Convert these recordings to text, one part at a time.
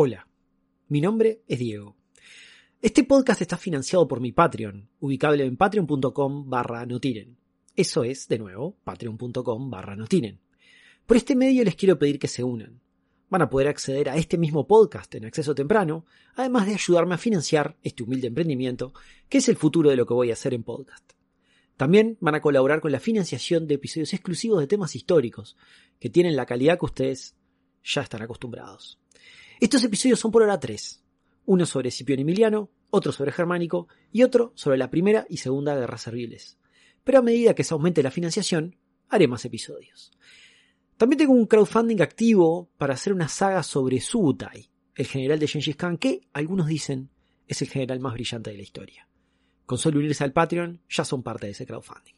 Hola, mi nombre es Diego. Este podcast está financiado por mi Patreon, ubicable en patreon.com barra notiren. Eso es, de nuevo, patreon.com barra notiren. Por este medio les quiero pedir que se unan. Van a poder acceder a este mismo podcast en acceso temprano, además de ayudarme a financiar este humilde emprendimiento, que es el futuro de lo que voy a hacer en podcast. También van a colaborar con la financiación de episodios exclusivos de temas históricos, que tienen la calidad que ustedes ya están acostumbrados. Estos episodios son por hora tres. Uno sobre Escipión Emiliano, otro sobre Germánico y otro sobre la Primera y Segunda Guerras Serviles. Pero a medida que se aumente la financiación, haré más episodios. También tengo un crowdfunding activo para hacer una saga sobre Subutai, el general de Gengis Khan, que algunos dicen es el general más brillante de la historia. Con solo unirse al Patreon, ya son parte de ese crowdfunding.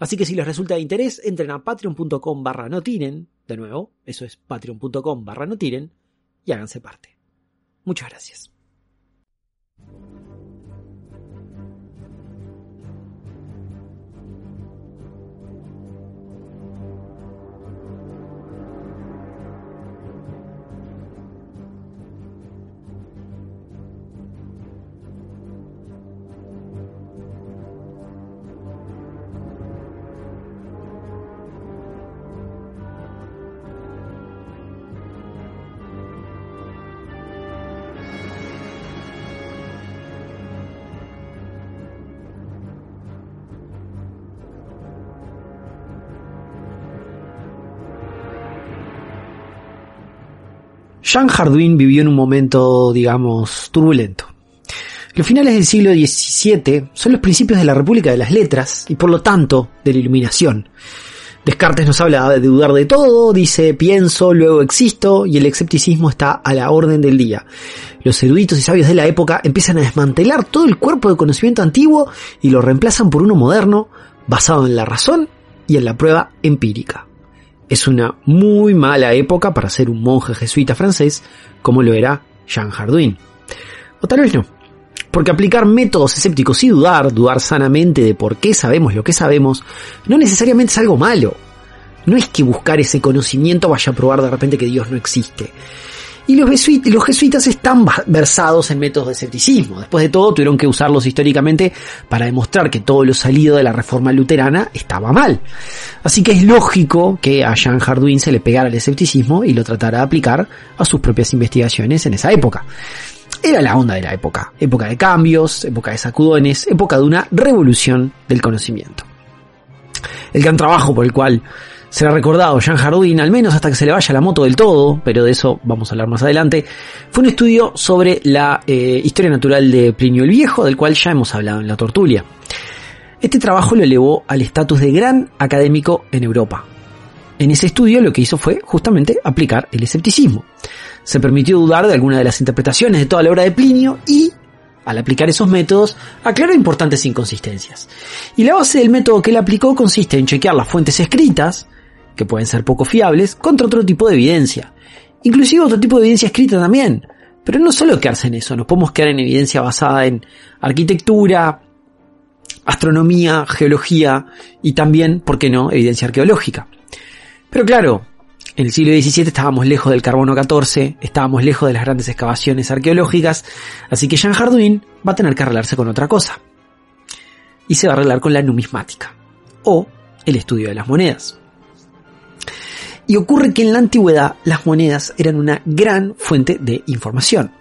Así que si les resulta de interés, entren a patreon.com barra notiren, de nuevo, eso es patreon.com barra notiren, y háganse parte. Muchas gracias. Jean Hardouin vivió en un momento, digamos, turbulento. Los finales del siglo XVII son los principios de la República de las Letras y por lo tanto de la Iluminación. Descartes nos habla de dudar de todo, dice pienso, luego existo y el escepticismo está a la orden del día. Los eruditos y sabios de la época empiezan a desmantelar todo el cuerpo de conocimiento antiguo y lo reemplazan por uno moderno basado en la razón y en la prueba empírica. Es una muy mala época para ser un monje jesuita francés como lo era Jean Hardouin. O tal vez no. Porque aplicar métodos escépticos y dudar, dudar sanamente de por qué sabemos lo que sabemos, no necesariamente es algo malo. No es que buscar ese conocimiento vaya a probar de repente que Dios no existe. Y los, jesuitas, están versados en métodos de escepticismo. Después de todo, tuvieron que usarlos históricamente para demostrar que todo lo salido de la reforma luterana estaba mal. Así que es lógico que a Jean Hardouin se le pegara el escepticismo y lo tratara de aplicar a sus propias investigaciones en esa época. Era la onda de la época. Época de cambios, época de sacudones, época de una revolución del conocimiento. El gran trabajo por el cual será recordado Jean Hardouin, al menos hasta que se le vaya la moto del todo, pero de eso vamos a hablar más adelante, fue un estudio sobre la eh, historia natural de Plinio el Viejo, del cual ya hemos hablado en la tortulia. Este trabajo lo elevó al estatus de gran académico en Europa. En ese estudio lo que hizo fue justamente aplicar el escepticismo. Se permitió dudar de alguna de las interpretaciones de toda la obra de Plinio y al aplicar esos métodos, aclaró importantes inconsistencias. Y la base del método que él aplicó consiste en chequear las fuentes escritas, que pueden ser poco fiables, contra otro tipo de evidencia. Inclusive otro tipo de evidencia escrita también. Pero no solo quedarse en eso, nos podemos quedar en evidencia basada en arquitectura, astronomía, geología y también, ¿por qué no?, evidencia arqueológica. Pero claro, en el siglo XVII estábamos lejos del carbono 14, estábamos lejos de las grandes excavaciones arqueológicas, así que Jean Hardouin va a tener que arreglarse con otra cosa. Y se va a arreglar con la numismática, o el estudio de las monedas. Y ocurre que en la antigüedad las monedas eran una gran fuente de información.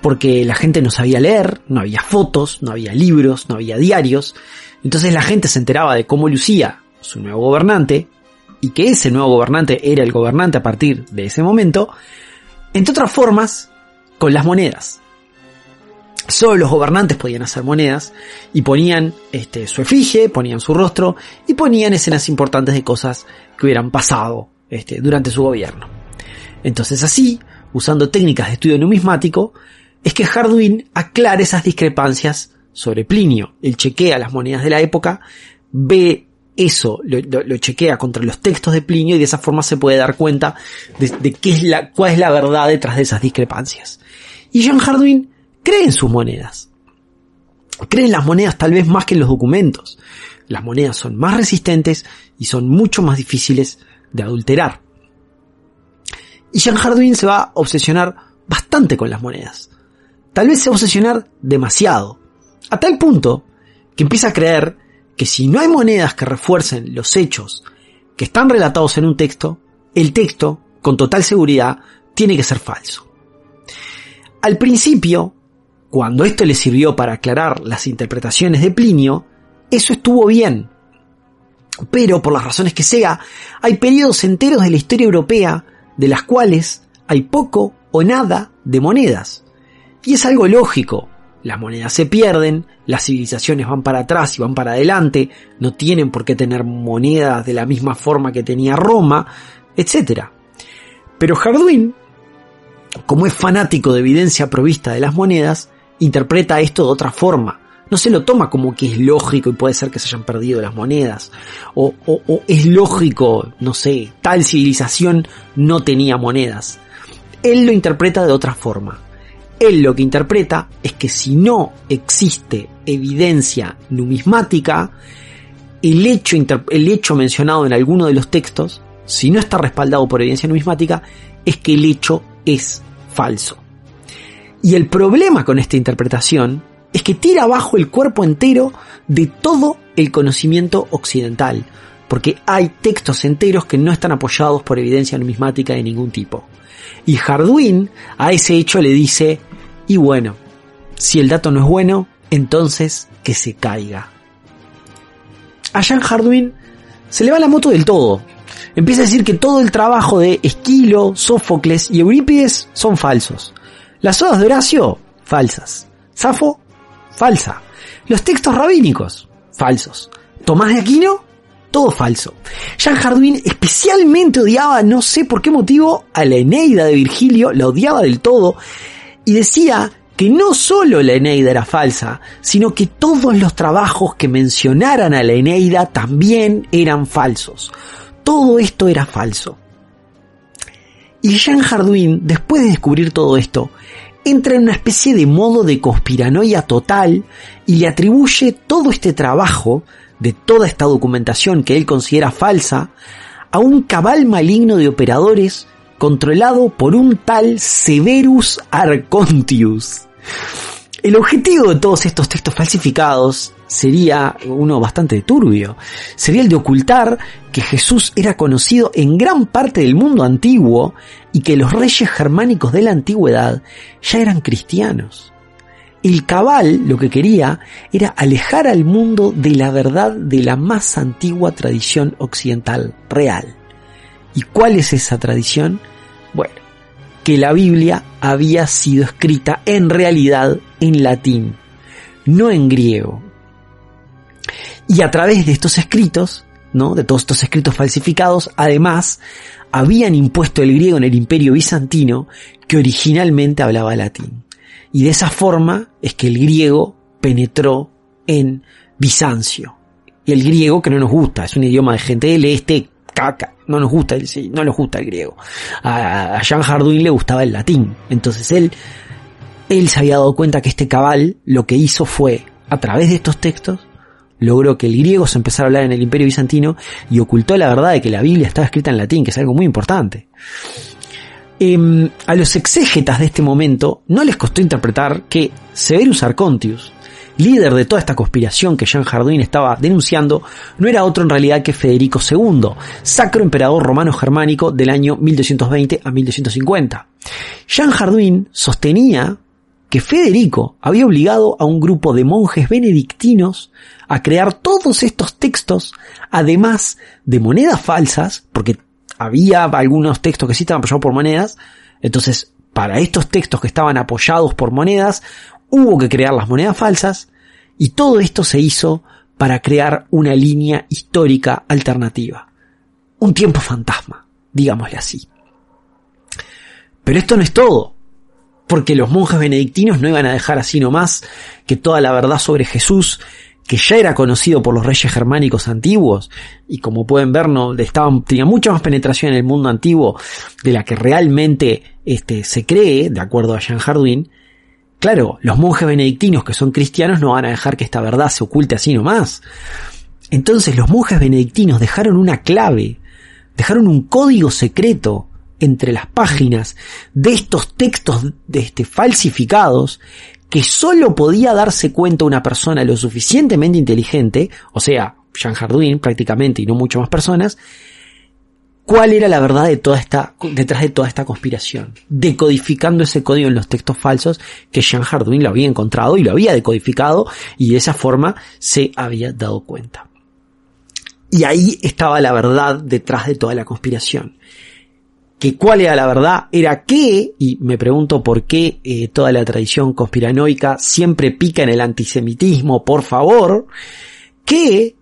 Porque la gente no sabía leer, no había fotos, no había libros, no había diarios. Entonces la gente se enteraba de cómo lucía su nuevo gobernante y que ese nuevo gobernante era el gobernante a partir de ese momento, entre otras formas, con las monedas. Solo los gobernantes podían hacer monedas y ponían este, su efigie, ponían su rostro y ponían escenas importantes de cosas que hubieran pasado este, durante su gobierno. Entonces así, usando técnicas de estudio numismático, es que Hardwin aclara esas discrepancias sobre Plinio. Él chequea las monedas de la época, ve eso, lo, chequea contra los textos de Plinio y de esa forma se puede dar cuenta de, qué es la, cuál es la verdad detrás de esas discrepancias. Y John Hardwin cree en sus monedas. Cree en las monedas tal vez más que en los documentos. Las monedas son más resistentes y son mucho más difíciles de adulterar. Y Jean Hardwin se va a obsesionar bastante con las monedas. Tal vez se obsesionar demasiado. A tal punto que empieza a creer que si no hay monedas que refuercen los hechos que están relatados en un texto, el texto, con total seguridad, tiene que ser falso. Al principio, cuando esto le sirvió para aclarar las interpretaciones de Plinio, eso estuvo bien. Pero, por las razones que sea, hay periodos enteros de la historia europea de las cuales hay poco o nada de monedas. Y es algo lógico. Las monedas se pierden, las civilizaciones van para atrás y van para adelante, no tienen por qué tener monedas de la misma forma que tenía Roma, etc. Pero Hardwin, como es fanático de evidencia provista de las monedas, interpreta esto de otra forma. No se lo toma como que es lógico y puede ser que se hayan perdido las monedas. O, o es lógico, no sé, tal civilización no tenía monedas. Él lo interpreta de otra forma. Él lo que interpreta es que si no existe evidencia numismática, el hecho, el hecho mencionado en alguno de los textos, si no está respaldado por evidencia numismática, es que el hecho es falso. Y el problema con esta interpretación es que tira abajo el cuerpo entero de todo el conocimiento occidental, porque hay textos enteros que no están apoyados por evidencia numismática de ningún tipo. Y Hardwin a ese hecho le dice, y bueno, si el dato no es bueno, entonces que se caiga. A Jan Hardwin se le va la moto del todo. Empieza a decir que todo el trabajo de Esquilo, Sófocles y Eurípides son falsos. Las odas de Horacio, falsas. Safo, falsa. Los textos rabínicos, falsos. Tomás de Aquino, todo falso. Jean Hardwin especialmente odiaba, no sé por qué motivo, a la Eneida de Virgilio, la odiaba del todo, y decía que no solo la Eneida era falsa, sino que todos los trabajos que mencionaran a la Eneida también eran falsos. Todo esto era falso. Y Jean Hardwin, después de descubrir todo esto, entra en una especie de modo de conspiranoia total y le atribuye todo este trabajo de toda esta documentación que él considera falsa a un cabal maligno de operadores controlado por un tal Severus Arcontius. El objetivo de todos estos textos falsificados sería uno bastante turbio. Sería el de ocultar que Jesús era conocido en gran parte del mundo antiguo y que los reyes germánicos de la antigüedad ya eran cristianos. El cabal lo que quería era alejar al mundo de la verdad de la más antigua tradición occidental real. ¿Y cuál es esa tradición? Bueno, que la Biblia había sido escrita en realidad en latín, no en griego. Y a través de estos escritos, ¿no? De todos estos escritos falsificados, además, habían impuesto el griego en el imperio bizantino que originalmente hablaba latín. Y de esa forma es que el griego penetró en Bizancio. Y el griego que no nos gusta, es un idioma de gente del este, caca, no nos gusta, no nos gusta el griego. A, Jean Hardouin le gustaba el latín. Entonces él, él se había dado cuenta que este cabal lo que hizo fue, a través de estos textos, logró que el griego se empezara a hablar en el imperio bizantino y ocultó la verdad de que la Biblia estaba escrita en latín, que es algo muy importante. Em, a los exégetas de este momento no les costó interpretar que Severus Arcontius, líder de toda esta conspiración que Jean Hardouin estaba denunciando, no era otro en realidad que Federico II, sacro emperador romano germánico del año 1220 a 1250. Jean Hardouin sostenía que Federico había obligado a un grupo de monjes benedictinos a crear todos estos textos, además de monedas falsas, porque había algunos textos que sí estaban apoyados por monedas, entonces para estos textos que estaban apoyados por monedas, hubo que crear las monedas falsas, y todo esto se hizo para crear una línea histórica alternativa. Un tiempo fantasma, digámosle así. Pero esto no es todo, porque los monjes benedictinos no iban a dejar así nomás que toda la verdad sobre Jesús que ya era conocido por los reyes germánicos antiguos y como pueden ver no estaban tenía mucha más penetración en el mundo antiguo de la que realmente este se cree de acuerdo a Jean Hardwin claro los monjes benedictinos que son cristianos no van a dejar que esta verdad se oculte así nomás. Entonces los monjes benedictinos dejaron una clave dejaron un código secreto entre las páginas de estos textos de este, falsificados que solo podía darse cuenta una persona lo suficientemente inteligente, o sea, Jean Hardwin prácticamente y no mucho más personas, cuál era la verdad de toda esta, detrás de toda esta conspiración, decodificando ese código en los textos falsos que Jean Hardwin lo había encontrado y lo había decodificado y de esa forma se había dado cuenta. Y ahí estaba la verdad detrás de toda la conspiración que cuál era la verdad, era que, y me pregunto por qué eh, toda la tradición conspiranoica siempre pica en el antisemitismo, por favor, que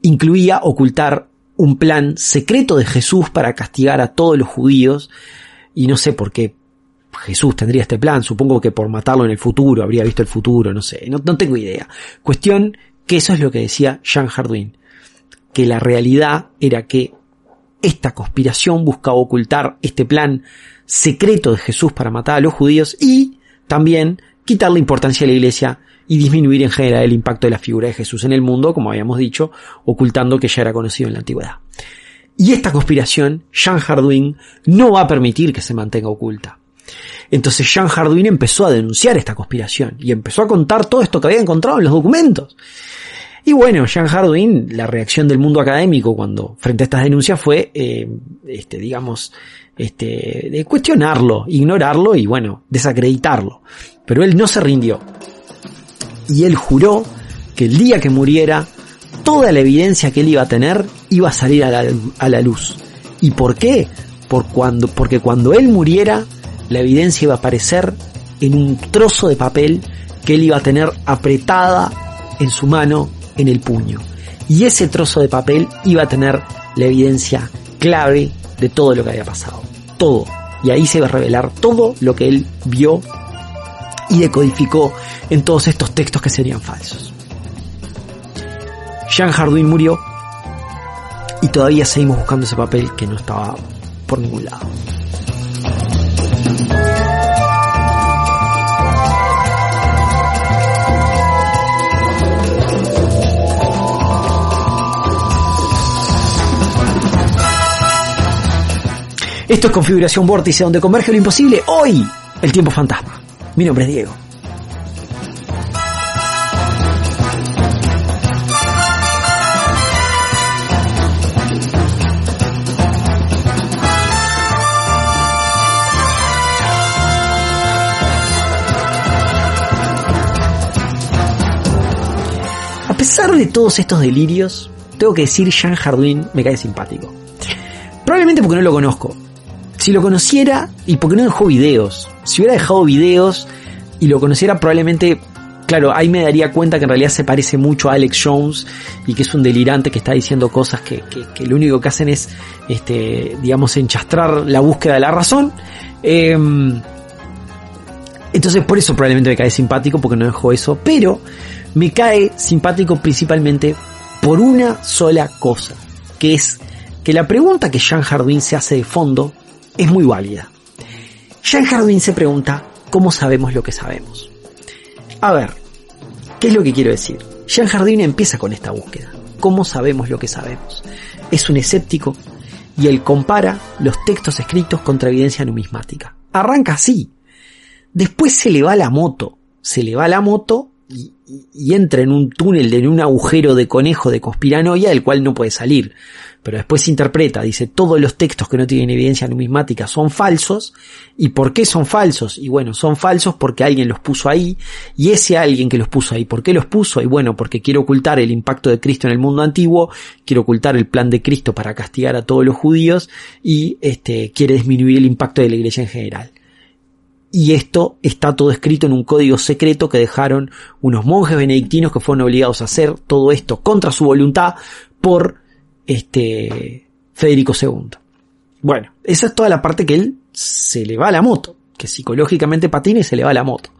incluía ocultar un plan secreto de Jesús para castigar a todos los judíos, y no sé por qué Jesús tendría este plan, supongo que por matarlo en el futuro, habría visto el futuro, no sé, no, no tengo idea. Cuestión que eso es lo que decía Jean Hardwin, que la realidad era que esta conspiración buscaba ocultar este plan secreto de Jesús para matar a los judíos y también quitar la importancia de la iglesia y disminuir en general el impacto de la figura de Jesús en el mundo, como habíamos dicho, ocultando que ya era conocido en la antigüedad. Y esta conspiración, Jean Hardwin no va a permitir que se mantenga oculta. Entonces Jean Hardwin empezó a denunciar esta conspiración y empezó a contar todo esto que había encontrado en los documentos. Y bueno, Jean Hardwin, la reacción del mundo académico cuando frente a estas denuncias fue, eh, este, digamos, este, de cuestionarlo, ignorarlo y bueno, desacreditarlo. Pero él no se rindió. Y él juró que el día que muriera, toda la evidencia que él iba a tener iba a salir a la, a la luz. ¿Y por qué? Por cuando, porque cuando él muriera, la evidencia iba a aparecer en un trozo de papel que él iba a tener apretada en su mano en el puño. Y ese trozo de papel iba a tener la evidencia clave de todo lo que había pasado. Todo. Y ahí se iba a revelar todo lo que él vio y decodificó en todos estos textos que serían falsos. Jean Hardwin murió y todavía seguimos buscando ese papel que no estaba por ningún lado. Esto es Configuración Vórtice, donde converge lo imposible. Hoy, el tiempo fantasma. Mi nombre es Diego. A pesar de todos estos delirios, tengo que decir Jean Hardwin me cae simpático. Probablemente porque no lo conozco, si lo conociera, y porque no dejó videos, si hubiera dejado videos y lo conociera probablemente, claro, ahí me daría cuenta que en realidad se parece mucho a Alex Jones y que es un delirante que está diciendo cosas que, lo único que hacen es, este, digamos, enchastrar la búsqueda de la razón. Em, entonces por eso probablemente me cae simpático porque no dejó eso, pero me cae simpático principalmente por una sola cosa, que es que la pregunta que Jean Hardin se hace de fondo es muy válida. Jean Hardin se pregunta, ¿cómo sabemos lo que sabemos? A ver, ¿qué es lo que quiero decir? Jean Hardin empieza con esta búsqueda. ¿Cómo sabemos lo que sabemos? Es un escéptico y él compara los textos escritos contra evidencia numismática. Arranca así. Después se le va la moto. Se le va la moto y, entra en un túnel, en un agujero de conejo de conspiranoia del cual no puede salir pero después interpreta, dice, todos los textos que no tienen evidencia numismática son falsos, ¿y por qué son falsos? Y bueno, son falsos porque alguien los puso ahí, y ese alguien que los puso ahí, ¿por qué los puso? Y bueno, porque quiere ocultar el impacto de Cristo en el mundo antiguo, quiere ocultar el plan de Cristo para castigar a todos los judíos, y este, quiere disminuir el impacto de la iglesia en general. Y esto está todo escrito en un código secreto que dejaron unos monjes benedictinos que fueron obligados a hacer todo esto contra su voluntad por este Federico II. Bueno, esa es toda la parte que él se le va a la moto, que psicológicamente patina y se le va a la moto.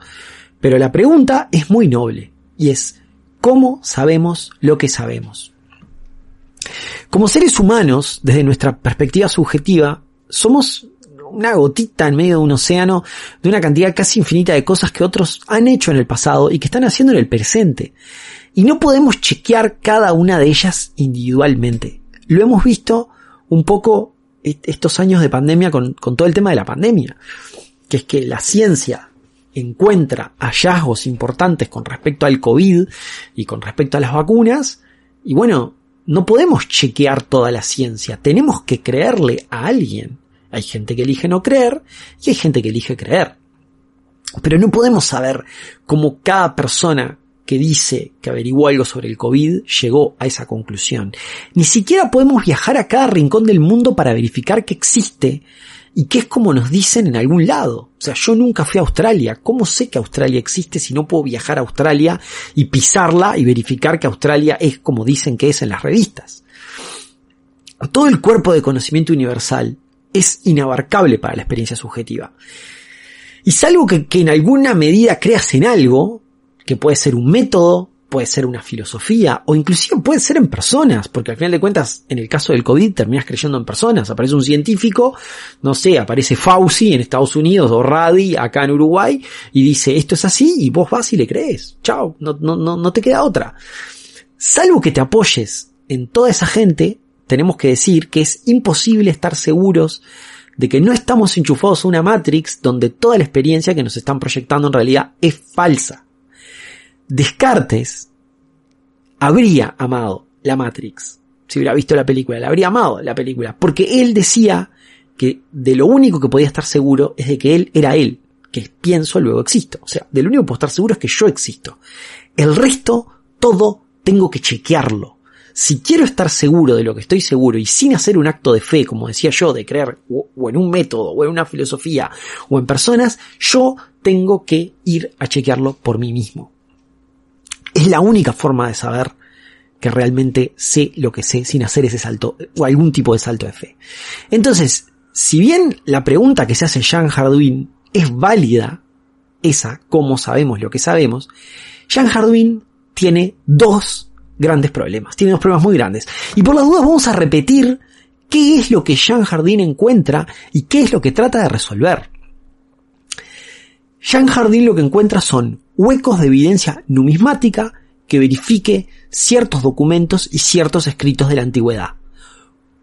Pero la pregunta es muy noble y es, ¿cómo sabemos lo que sabemos? Como seres humanos, desde nuestra perspectiva subjetiva, somos una gotita en medio de un océano de una cantidad casi infinita de cosas que otros han hecho en el pasado y que están haciendo en el presente. Y no podemos chequear cada una de ellas individualmente lo hemos visto un poco estos años de pandemia con, con todo el tema de la pandemia, que es que la ciencia encuentra hallazgos importantes con respecto al COVID y con respecto a las vacunas, y bueno, no podemos chequear toda la ciencia, tenemos que creerle a alguien. Hay gente que elige no creer y hay gente que elige creer. Pero no podemos saber cómo cada persona que dice que averiguó algo sobre el COVID llegó a esa conclusión. Ni siquiera podemos viajar a cada rincón del mundo para verificar que existe y que es como nos dicen en algún lado. O sea, yo nunca fui a Australia. ¿Cómo sé que Australia existe si no puedo viajar a Australia y pisarla y verificar que Australia es como dicen que es en las revistas? Todo el cuerpo de conocimiento universal es inabarcable para la experiencia subjetiva. Y salvo que, en alguna medida creas en algo, que puede ser un método, puede ser una filosofía o inclusive puede ser en personas, porque al final de cuentas, en el caso del COVID terminas creyendo en personas. Aparece un científico, no sé, aparece Fauci en Estados Unidos o Radi acá en Uruguay y dice esto es así y vos vas y le crees. Chao, no, no, no, no te queda otra. Salvo que te apoyes en toda esa gente, tenemos que decir que es imposible estar seguros de que no estamos enchufados a una Matrix donde toda la experiencia que nos están proyectando en realidad es falsa. Descartes habría amado la Matrix. Si hubiera visto la película, la habría amado la película. Porque él decía que de lo único que podía estar seguro es de que él era él. Que pienso, luego existo. O sea, de lo único que puedo estar seguro es que yo existo. El resto, todo, tengo que chequearlo. Si quiero estar seguro de lo que estoy seguro y sin hacer un acto de fe, como decía yo, de creer o en un método, o en una filosofía, o en personas, yo tengo que ir a chequearlo por mí mismo. Es la única forma de saber que realmente sé lo que sé sin hacer ese salto o algún tipo de salto de fe. Entonces, si bien la pregunta que se hace Jean Hardwin es válida, esa, cómo sabemos lo que sabemos, Jean Hardwin tiene dos grandes problemas, tiene dos problemas muy grandes. Y por las dudas vamos a repetir qué es lo que Jean Hardin encuentra y qué es lo que trata de resolver. Jean Hardin lo que encuentra son huecos de evidencia numismática que verifique ciertos documentos y ciertos escritos de la antigüedad.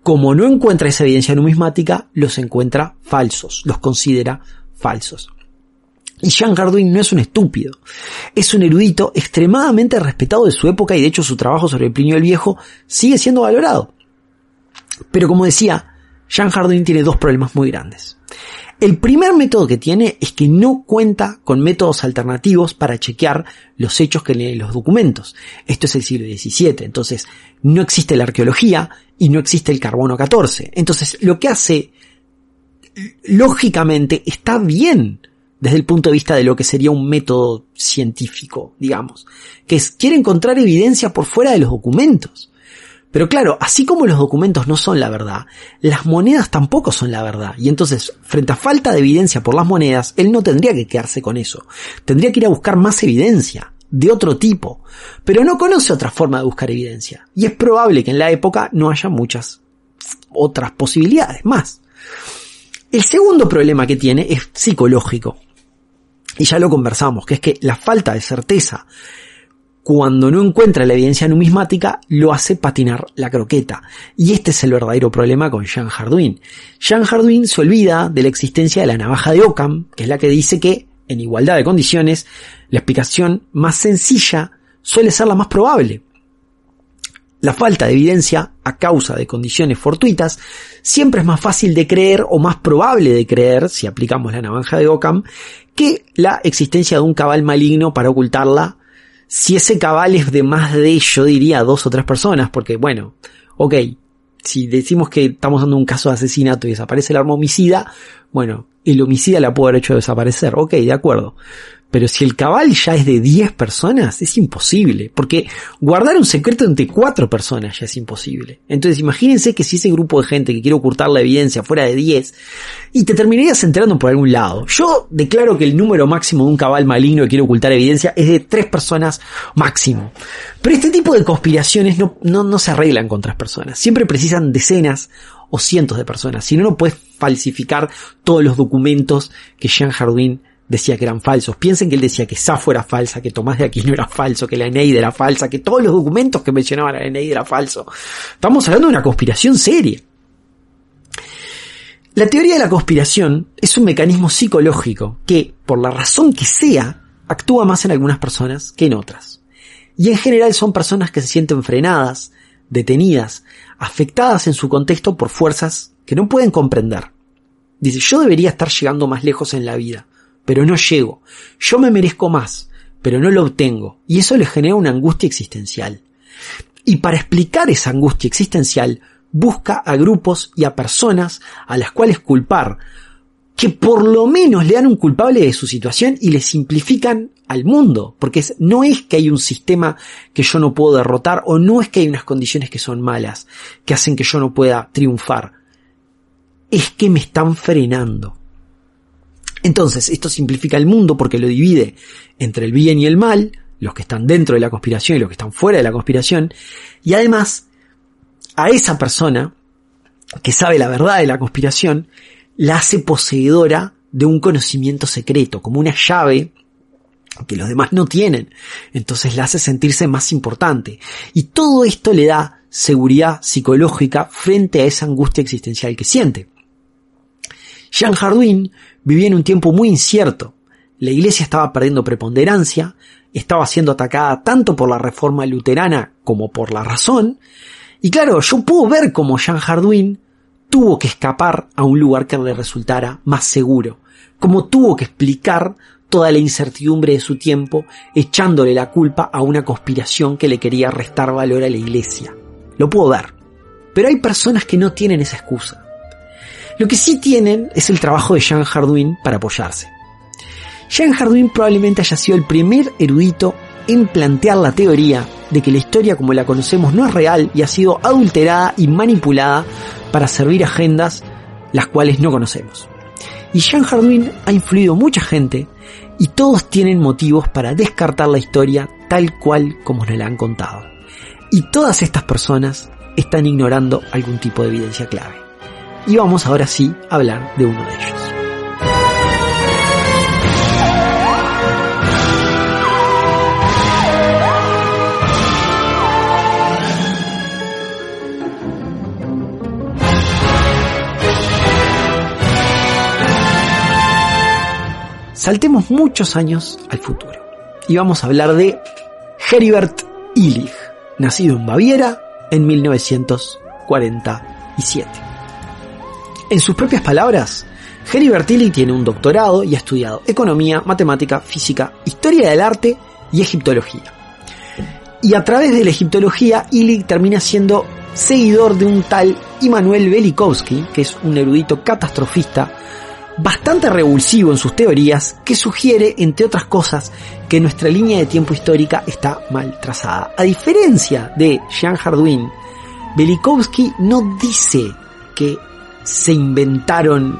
Como no encuentra esa evidencia numismática, los encuentra falsos, los considera falsos. Y Jean Hardwin no es un estúpido, es un erudito extremadamente respetado de su época y de hecho su trabajo sobre Plinio el Viejo sigue siendo valorado. Pero como decía, Jean Hardwin tiene dos problemas muy grandes. El primer método que tiene es que no cuenta con métodos alternativos para chequear los hechos que leen los documentos. Esto es el siglo XVII, entonces no existe la arqueología y no existe el carbono 14. Entonces lo que hace, lógicamente, está bien desde el punto de vista de lo que sería un método científico, digamos, que es, quiere encontrar evidencia por fuera de los documentos. Pero claro, así como los documentos no son la verdad, las monedas tampoco son la verdad. Y entonces, frente a falta de evidencia por las monedas, él no tendría que quedarse con eso. Tendría que ir a buscar más evidencia, de otro tipo. Pero no conoce otra forma de buscar evidencia. Y es probable que en la época no haya muchas otras posibilidades más. El segundo problema que tiene es psicológico. Y ya lo conversamos, que es que la falta de certeza cuando no encuentra la evidencia numismática, lo hace patinar la croqueta. Y este es el verdadero problema con Jean Hardwin. Jean Hardwin se olvida de la existencia de la navaja de Occam, que es la que dice que, en igualdad de condiciones, la explicación más sencilla suele ser la más probable. La falta de evidencia, a causa de condiciones fortuitas, siempre es más fácil de creer o más probable de creer, si aplicamos la navaja de Occam, que la existencia de un cabal maligno para ocultarla si ese cabal es de más de, yo diría, dos o tres personas, porque bueno, ok, si decimos que estamos dando un caso de asesinato y desaparece el arma homicida, bueno, el homicida la puede haber hecho desaparecer, ok, de acuerdo. Pero si el cabal ya es de 10 personas, es imposible. Porque guardar un secreto entre 4 personas ya es imposible. Entonces imagínense que si ese grupo de gente que quiere ocultar la evidencia fuera de 10, y te terminarías enterando por algún lado. Yo declaro que el número máximo de un cabal maligno que quiere ocultar evidencia es de 3 personas máximo. Pero este tipo de conspiraciones no, no, no se arreglan con 3 personas. Siempre precisan decenas o cientos de personas. Si no, no puedes falsificar todos los documentos que Jean Jardin decía que eran falsos. Piensen que él decía que Safo era falsa, que Tomás de Aquino era falso, que la Eneida era falsa, que todos los documentos que mencionaban la Eneida era falso. Estamos hablando de una conspiración seria. La teoría de la conspiración es un mecanismo psicológico que, por la razón que sea, actúa más en algunas personas que en otras. Y en general son personas que se sienten frenadas, detenidas, afectadas en su contexto por fuerzas que no pueden comprender. Dice, yo debería estar llegando más lejos en la vida, pero no llego. Yo me merezco más, pero no lo obtengo. Y eso le genera una angustia existencial. Y para explicar esa angustia existencial, busca a grupos y a personas a las cuales culpar, que por lo menos le dan un culpable de su situación y le simplifican al mundo, porque no es que hay un sistema que yo no puedo derrotar o no es que hay unas condiciones que son malas, que hacen que yo no pueda triunfar, es que me están frenando. Entonces, esto simplifica el mundo porque lo divide entre el bien y el mal, los que están dentro de la conspiración y los que están fuera de la conspiración, y además, a esa persona que sabe la verdad de la conspiración, la hace poseedora de un conocimiento secreto, como una llave que los demás no tienen. Entonces la hace sentirse más importante. Y todo esto le da seguridad psicológica frente a esa angustia existencial que siente. Jean Hardwin vivía en un tiempo muy incierto. La iglesia estaba perdiendo preponderancia, estaba siendo atacada tanto por la reforma luterana como por la razón. Y claro, yo puedo ver cómo Jean Hardwin tuvo que escapar a un lugar que le resultara más seguro, como tuvo que explicar toda la incertidumbre de su tiempo, echándole la culpa a una conspiración que le quería restar valor a la iglesia. Lo puedo ver. Pero hay personas que no tienen esa excusa. Lo que sí tienen es el trabajo de Jean Hardwin para apoyarse. Jean Hardwin probablemente haya sido el primer erudito en plantear la teoría de que la historia como la conocemos no es real y ha sido adulterada y manipulada para servir agendas las cuales no conocemos. Y Jean Hardwin ha influido mucha gente y todos tienen motivos para descartar la historia tal cual como nos la han contado. Y todas estas personas están ignorando algún tipo de evidencia clave. Y vamos ahora sí a hablar de uno de ellos. Saltemos muchos años al futuro y vamos a hablar de Heribert Illig, nacido en Baviera en 1947. En sus propias palabras, Heribert Illig tiene un doctorado y ha estudiado economía, matemática, física, historia del arte y egiptología. Y a través de la egiptología, Illig termina siendo seguidor de un tal Immanuel Velikovsky, que es un erudito catastrofista bastante revulsivo en sus teorías que sugiere, entre otras cosas, que nuestra línea de tiempo histórica está mal trazada. A diferencia de Jean Hardwin, Velikovsky no dice que se inventaron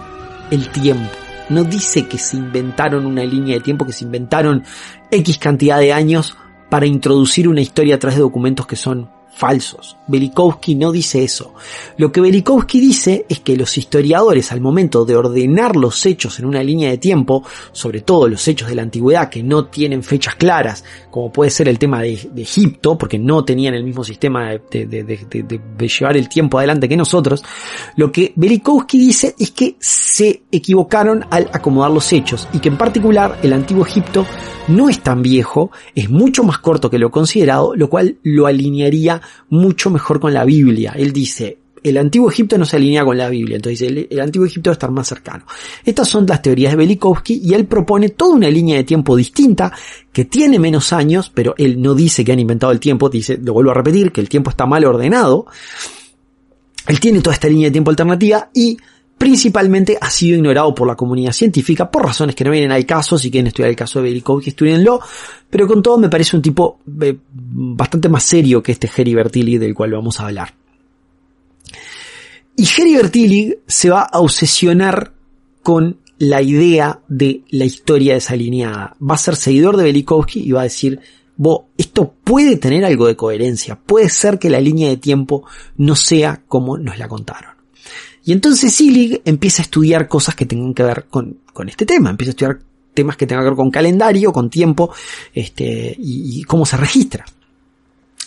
el tiempo, no dice que se inventaron una línea de tiempo, que se inventaron X cantidad de años para introducir una historia a través de documentos que son falsos. Belikowski no dice eso. Lo que Belikowski dice es que los historiadores al momento de ordenar los hechos en una línea de tiempo, sobre todo los hechos de la antigüedad que no tienen fechas claras, como puede ser el tema de, Egipto, porque no tenían el mismo sistema de, llevar el tiempo adelante que nosotros, lo que Belikowski dice es que se equivocaron al acomodar los hechos y que en particular el antiguo Egipto no es tan viejo, es mucho más corto que lo considerado, lo cual lo alinearía mucho mejor con la Biblia. Él dice, el antiguo Egipto no se alinea con la Biblia, entonces el, el, antiguo Egipto debe estar más cercano. Estas son las teorías de Belikovsky y él propone toda una línea de tiempo distinta que tiene menos años, pero él no dice que han inventado el tiempo, dice, lo vuelvo a repetir, que el tiempo está mal ordenado. Él tiene toda esta línea de tiempo alternativa y principalmente ha sido ignorado por la comunidad científica por razones que no vienen al caso, si quieren estudiar el caso de Velikovsky, estudienlo, pero con todo me parece un tipo eh, bastante más serio que este Heribert Illig del cual vamos a hablar. Y Heribert Illig se va a obsesionar con la idea de la historia desalineada. Va a ser seguidor de Velikovsky y va a decir, Bo, esto puede tener algo de coherencia, puede ser que la línea de tiempo no sea como nos la contaron. Y entonces Silig empieza a estudiar cosas que tengan que ver con, este tema, empieza a estudiar temas que tengan que ver con calendario, con tiempo, este, y, cómo se registra.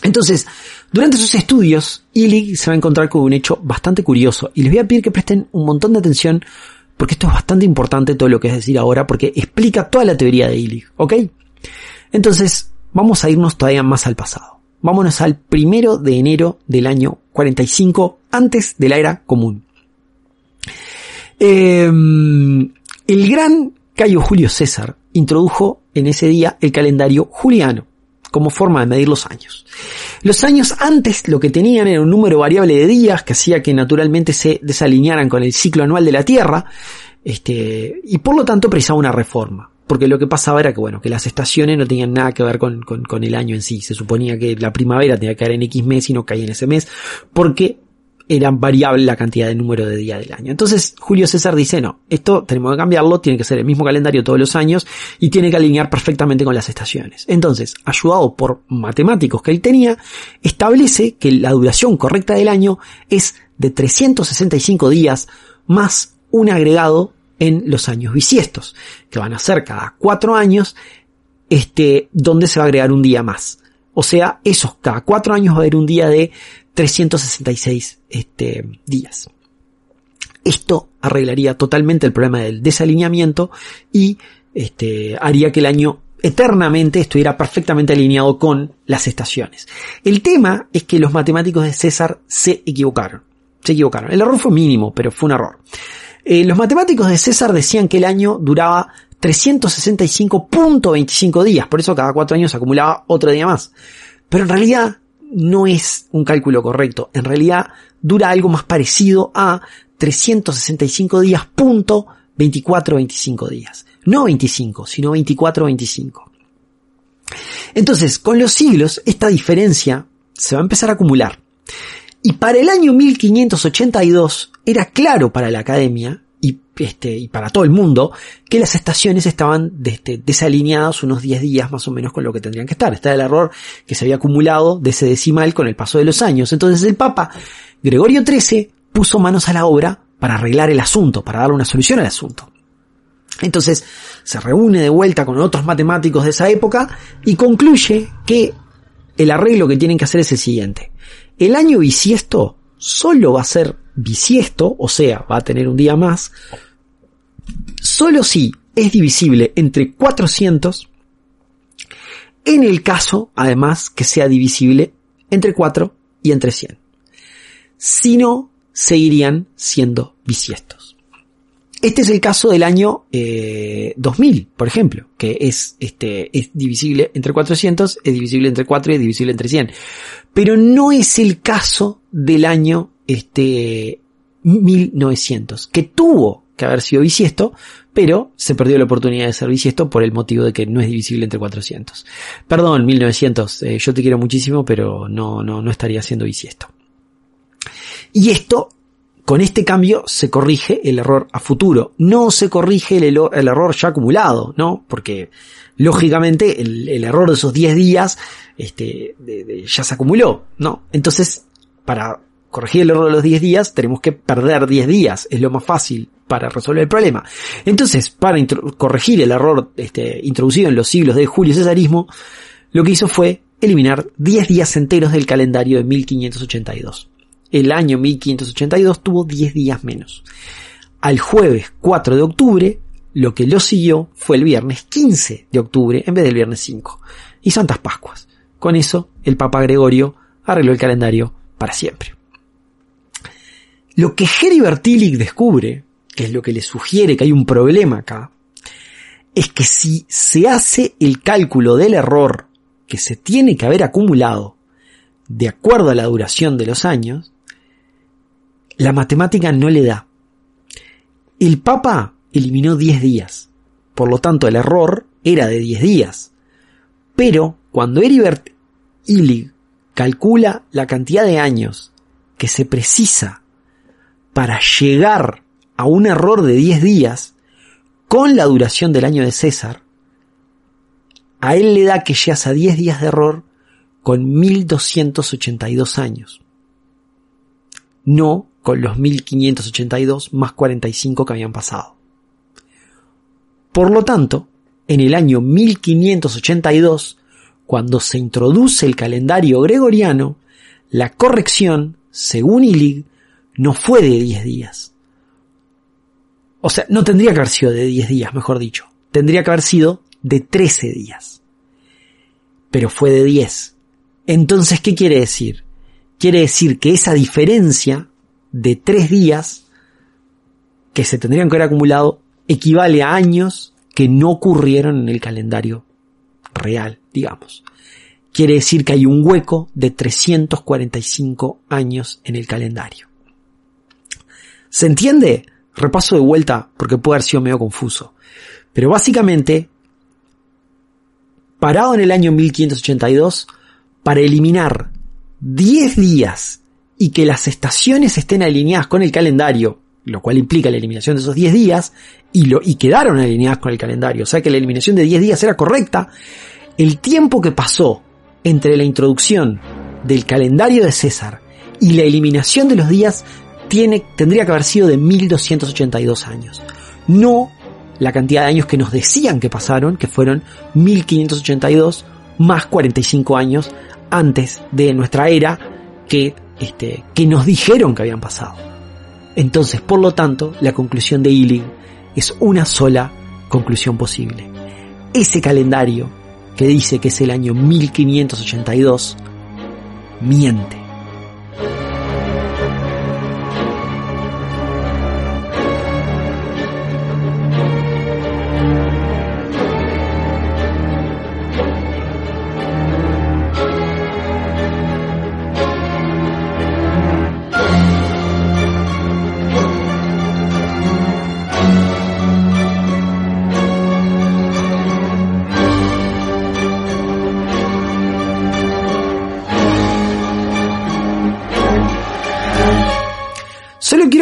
Entonces, durante sus estudios, Illig se va a encontrar con un hecho bastante curioso y les voy a pedir que presten un montón de atención porque esto es bastante importante todo lo que es decir ahora porque explica toda la teoría de Illig, ¿ok? Entonces, vamos a irnos todavía más al pasado. Vámonos al primero de enero del año 45 antes de la era común. Em, el gran Cayo Julio César introdujo en ese día el calendario juliano como forma de medir los años. Los años antes lo que tenían era un número variable de días que hacía que naturalmente se desalinearan con el ciclo anual de la Tierra, este, y por lo tanto precisaba una reforma. Porque lo que pasaba era que, bueno, que las estaciones no tenían nada que ver con, con, con el año en sí. Se suponía que la primavera tenía que caer en X mes y no caía en ese mes, porque era variable la cantidad de número de días del año. Entonces Julio César dice, no, esto tenemos que cambiarlo, tiene que ser el mismo calendario todos los años y tiene que alinear perfectamente con las estaciones. Entonces, ayudado por matemáticos que él tenía, establece que la duración correcta del año es de 365 días más un agregado en los años bisiestos, que van a ser cada cuatro años, este, donde se va a agregar un día más. O sea, esos cada cuatro años va a haber un día de 366 este, días. Esto arreglaría totalmente el problema del desalineamiento y este, haría que el año eternamente estuviera perfectamente alineado con las estaciones. El tema es que los matemáticos de César se equivocaron. Se equivocaron. El error fue mínimo, pero fue un error. Eh, los matemáticos de César decían que el año duraba 365.25 días, por eso cada cuatro años acumulaba otro día más. Pero en realidad no es un cálculo correcto. En realidad dura algo más parecido a 365 días punto 24 25 días. No 25, sino 24 25. Entonces, con los siglos, esta diferencia se va a empezar a acumular. Y para el año 1582 era claro para la academia este, y para todo el mundo que las estaciones estaban este, desalineadas unos 10 días más o menos con lo que tendrían que estar. Está el error que se había acumulado de ese decimal con el paso de los años. Entonces el Papa Gregorio XIII puso manos a la obra para arreglar el asunto, para darle una solución al asunto. Entonces se reúne de vuelta con otros matemáticos de esa época y concluye que el arreglo que tienen que hacer es el siguiente. El año bisiesto solo va a ser bisiesto, o sea, va a tener un día más, solo si es divisible entre 400, en el caso, además, que sea divisible entre 4 y entre 100. Si no, seguirían siendo bisiestos. Este es el caso del año 2000, eh, por ejemplo, que es, este, es divisible entre 400, es divisible entre 4 y es divisible entre 100. Pero no es el caso del año este, 1900, que tuvo que haber sido bisiesto, pero se perdió la oportunidad de ser bisiesto por el motivo de que no es divisible entre 400. Perdón, 1900, eh, yo te quiero muchísimo, pero no, no, no estaría siendo bisiesto. Y esto, con este cambio, se corrige el error a futuro. No se corrige el, error ya acumulado, ¿no? Porque, lógicamente, el, el error de esos 10 días, este, ya se acumuló, ¿no? Entonces, para corregir el error de los 10 días, tenemos que perder 10 días. Es lo más fácil para resolver el problema. Entonces, para corregir el error este, introducido en los siglos de Julio Cesarismo, lo que hizo fue eliminar 10 días enteros del calendario de 1582. El año 1582 tuvo 10 días menos. Al jueves 4 de octubre, lo que lo siguió fue el viernes 15 de octubre en vez del viernes 5. Y Santas Pascuas. Con eso, el Papa Gregorio arregló el calendario para siempre. Lo que Heribert Tillich descubre, que es lo que le sugiere que hay un problema acá, es que si se hace el cálculo del error que se tiene que haber acumulado de acuerdo a la duración de los años, la matemática no le da. El Papa eliminó 10 días, por lo tanto el error era de 10 días. Pero cuando Heribert Illig calcula la cantidad de años que se precisa para llegar a un error de 10 días con la duración del año de César, a él le da que llegas a 10 días de error con 1282 años. No con los 1582 más 45 que habían pasado. Por lo tanto, en el año 1582, cuando se introduce el calendario gregoriano, la corrección, según Illig, no fue de 10 días. O sea, no tendría que haber sido de 10 días, mejor dicho. Tendría que haber sido de 13 días. Pero fue de 10. Entonces, ¿qué quiere decir? Quiere decir que esa diferencia de 3 días que se tendrían que haber acumulado equivale a años que no ocurrieron en el calendario real, digamos. Quiere decir que hay un hueco de 345 años en el calendario. ¿Se entiende? Repaso de vuelta porque puede haber sido medio confuso. Pero básicamente, parado en el año 1582, para eliminar 10 días y que las estaciones estén alineadas con el calendario, lo cual implica la eliminación de esos 10 días, y, lo, y quedaron alineadas con el calendario, o sea que la eliminación de 10 días era correcta, el tiempo que pasó entre la introducción del calendario de César y la eliminación de los días tendría que haber sido de 1282 años. No la cantidad de años que nos decían que pasaron, que fueron 1582 más 45 años antes de nuestra era que, este, que nos dijeron que habían pasado. Entonces, por lo tanto, la conclusión de Illig es una sola conclusión posible. Ese calendario que dice que es el año 1582 miente.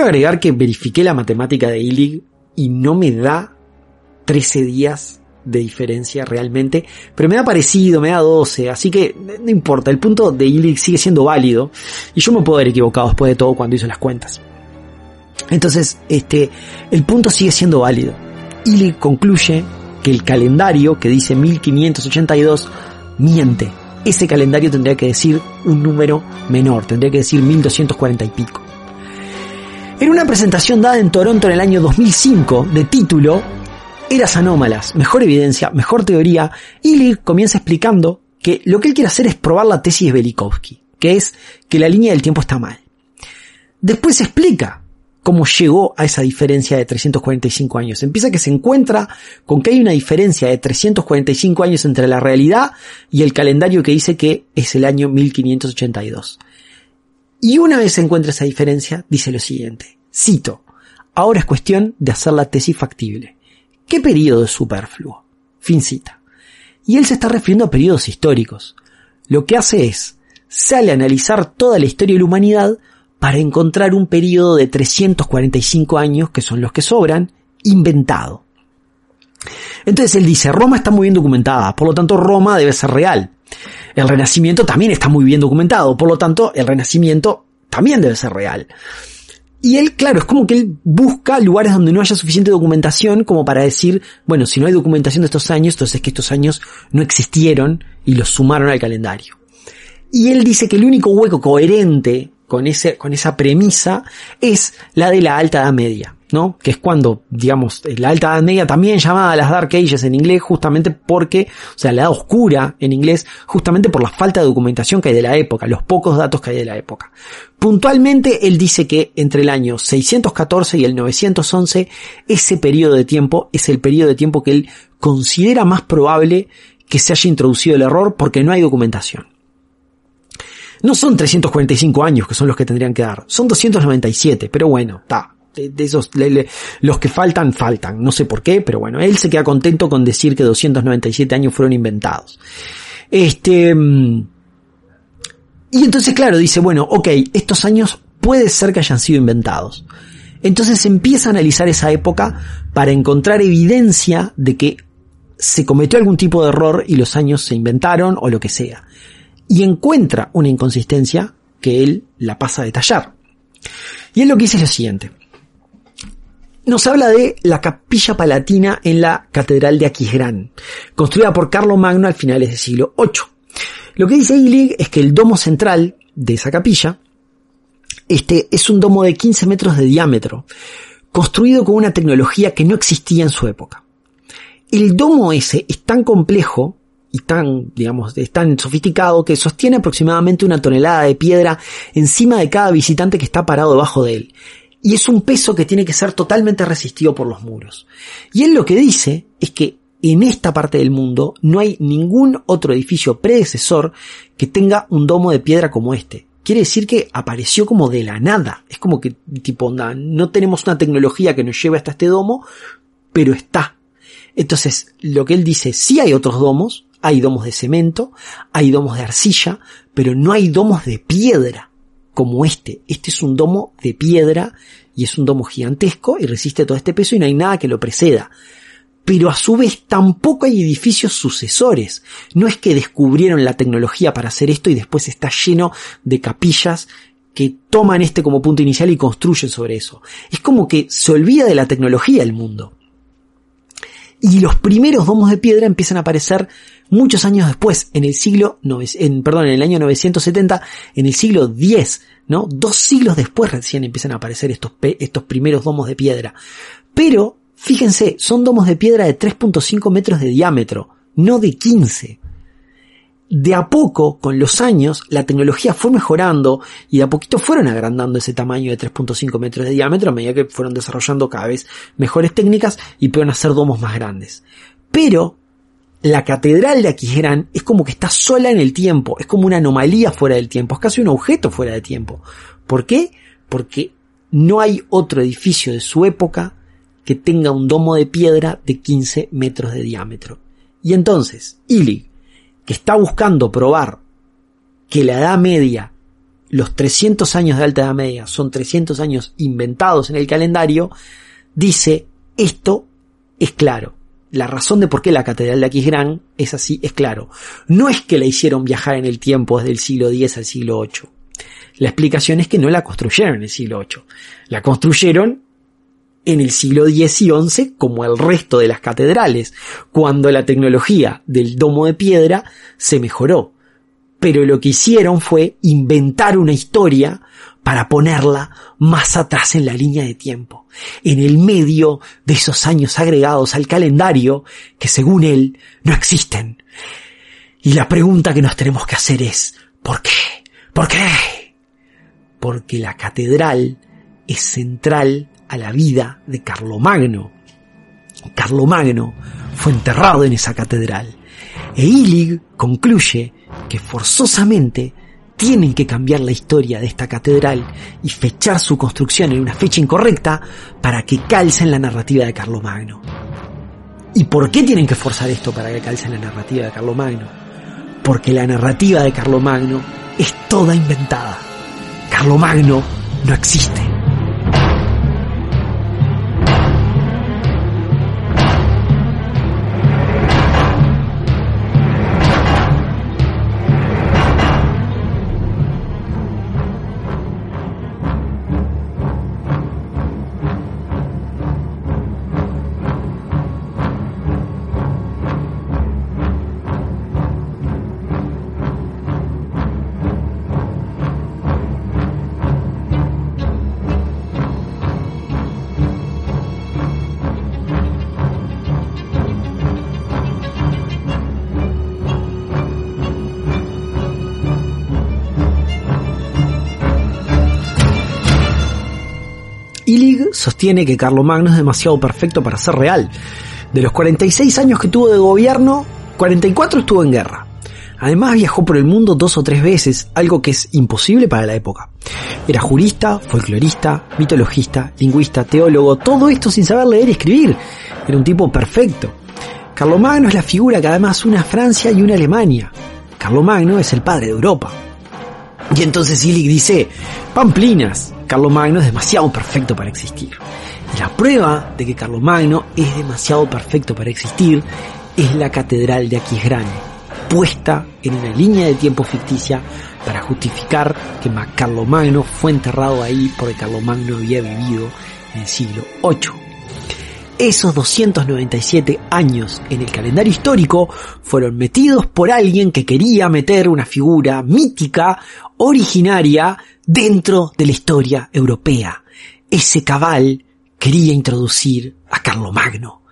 Agregar que verifiqué la matemática de Illig y no me da 13 días de diferencia realmente, pero me da parecido, me da 12, así que no importa, el punto de Illig sigue siendo válido y yo me puedo haber equivocado después de todo cuando hizo las cuentas. Entonces, este, el punto sigue siendo válido. Illig concluye que el calendario que dice 1582 miente. Ese calendario tendría que decir un número menor, tendría que decir 1240 y pico. En una presentación dada en Toronto en el año 2005 de título Eras anómalas, mejor evidencia, mejor teoría, Illig comienza explicando que lo que él quiere hacer es probar la tesis de Velikovsky, que es que la línea del tiempo está mal. Después explica cómo llegó a esa diferencia de 345 años. Empieza que se encuentra con que hay una diferencia de 345 años entre la realidad y el calendario que dice que es el año 1582. Y una vez se encuentra esa diferencia, dice lo siguiente, cito, ahora es cuestión de hacer la tesis factible. ¿Qué periodo es superfluo? Fin cita. Y él se está refiriendo a periodos históricos. Lo que hace es, sale a analizar toda la historia de la humanidad para encontrar un periodo de 345 años, que son los que sobran, inventado. Entonces él dice, Roma está muy bien documentada, por lo tanto Roma debe ser real. El Renacimiento también está muy bien documentado, por lo tanto, el Renacimiento también debe ser real. Y él, claro, es como que él busca lugares donde no haya suficiente documentación como para decir, bueno, si no hay documentación de estos años, entonces es que estos años no existieron y los sumaron al calendario. Y él dice que el único hueco coherente con, ese, con esa premisa es la de la Alta Edad Media. ¿No? Que es cuando, digamos, la Alta Edad Media también llamada las Dark Ages en inglés, justamente porque, o sea, la Edad Oscura en inglés, justamente por la falta de documentación que hay de la época, los pocos datos que hay de la época. Puntualmente, él dice que entre el año 614 y el 911, ese periodo de tiempo es el periodo de tiempo que él considera más probable que se haya introducido el error porque no hay documentación. No son 345 años que son los que tendrían que dar, son 297, pero bueno, está, de, esos, los que faltan, faltan. No sé por qué, pero bueno, él se queda contento con decir que 297 años fueron inventados. Este, mm, y entonces, claro, dice, bueno, ok, estos años puede ser que hayan sido inventados. Entonces empieza a analizar esa época para encontrar evidencia de que se cometió algún tipo de error y los años se inventaron o lo que sea. Y encuentra una inconsistencia que él la pasa a detallar. Y él lo que dice es lo siguiente nos habla de la capilla palatina en la Catedral de Aquisgrán, construida por Carlo Magno al finales del siglo VIII. Lo que dice Illig es que el domo central de esa capilla este es un domo de 15 metros de diámetro, construido con una tecnología que no existía en su época. El domo ese es tan complejo y tan, digamos, es tan sofisticado que sostiene aproximadamente una tonelada de piedra encima de cada visitante que está parado debajo de él. Y es un peso que tiene que ser totalmente resistido por los muros. Y él lo que dice es que en esta parte del mundo no hay ningún otro edificio predecesor que tenga un domo de piedra como este. Quiere decir que apareció como de la nada. Es como que, tipo, no tenemos una tecnología que nos lleve hasta este domo, pero está. Entonces, lo que él dice, sí hay otros domos, hay domos de cemento, hay domos de arcilla, pero no hay domos de piedra como este. Este es un domo de piedra y es un domo gigantesco y resiste todo este peso y no hay nada que lo preceda pero a su vez tampoco hay edificios sucesores. No es que descubrieron la tecnología para hacer esto y después está lleno de capillas que toman este como punto inicial y construyen sobre eso. Es como que se olvida de la tecnología el mundo. Y los primeros domos de piedra empiezan a aparecer muchos años después, en el siglo, en, perdón, en el año 970, en el siglo X, ¿no? Dos siglos después recién empiezan a aparecer estos, estos primeros domos de piedra. Pero Fíjense, son domos de piedra de 3.5 metros de diámetro, no de 15. De a poco, con los años, la tecnología fue mejorando y de a poquito fueron agrandando ese tamaño de 3.5 metros de diámetro a medida que fueron desarrollando cada vez mejores técnicas y pudieron hacer domos más grandes. Pero la catedral de Aquisgrán es como que está sola en el tiempo, es como una anomalía fuera del tiempo, es casi un objeto fuera de tiempo. ¿Por qué? Porque no hay otro edificio de su época que tenga un domo de piedra de 15 metros de diámetro. Y entonces, Illig, que está buscando probar que la Edad Media, los 300 años de Alta Edad Media, son 300 años inventados en el calendario, dice, esto es claro. La razón de por qué la Catedral de Aquisgrán es así es claro. No es que la hicieron viajar en el tiempo desde el siglo X al siglo VIII. La explicación es que no la construyeron en el siglo VIII. La construyeron en el siglo X y XI como el resto de las catedrales, cuando la tecnología del domo de piedra se mejoró. Pero lo que hicieron fue inventar una historia para ponerla más atrás en la línea de tiempo, en el medio de esos años agregados al calendario que según él no existen. Y la pregunta que nos tenemos que hacer es, ¿por qué? ¿Por qué? Porque la catedral es central a la vida de Carlomagno. Carlomagno fue enterrado en esa catedral. E Illig concluye que forzosamente tienen que cambiar la historia de esta catedral y fechar su construcción en una fecha incorrecta para que calce en la narrativa de Carlomagno. ¿Y por qué tienen que forzar esto para que calce en la narrativa de Carlomagno? Porque la narrativa de Carlomagno es toda inventada. Carlomagno no existe. Sostiene que Carlomagno es demasiado perfecto para ser real. De los 46 años que tuvo de gobierno, 44 estuvo en guerra. Además viajó por el mundo dos o tres veces, algo que es imposible para la época. Era jurista, folclorista, mitologista, lingüista, teólogo, todo esto sin saber leer y escribir. Era un tipo perfecto. Carlomagno es la figura que además une a Francia y una Alemania. Carlomagno es el padre de Europa. Y entonces Illich dice, Pamplinas, Carlomagno es demasiado perfecto para existir. La prueba de que Carlomagno es demasiado perfecto para existir es la Catedral de Aquisgrán, puesta en una línea de tiempo ficticia para justificar que Carlomagno fue enterrado ahí porque Carlomagno había vivido en el siglo VIII. Esos 297 años en el calendario histórico fueron metidos por alguien que quería meter una figura mítica, originaria, dentro de la historia europea. Ese cabal quería introducir a Carlomagno.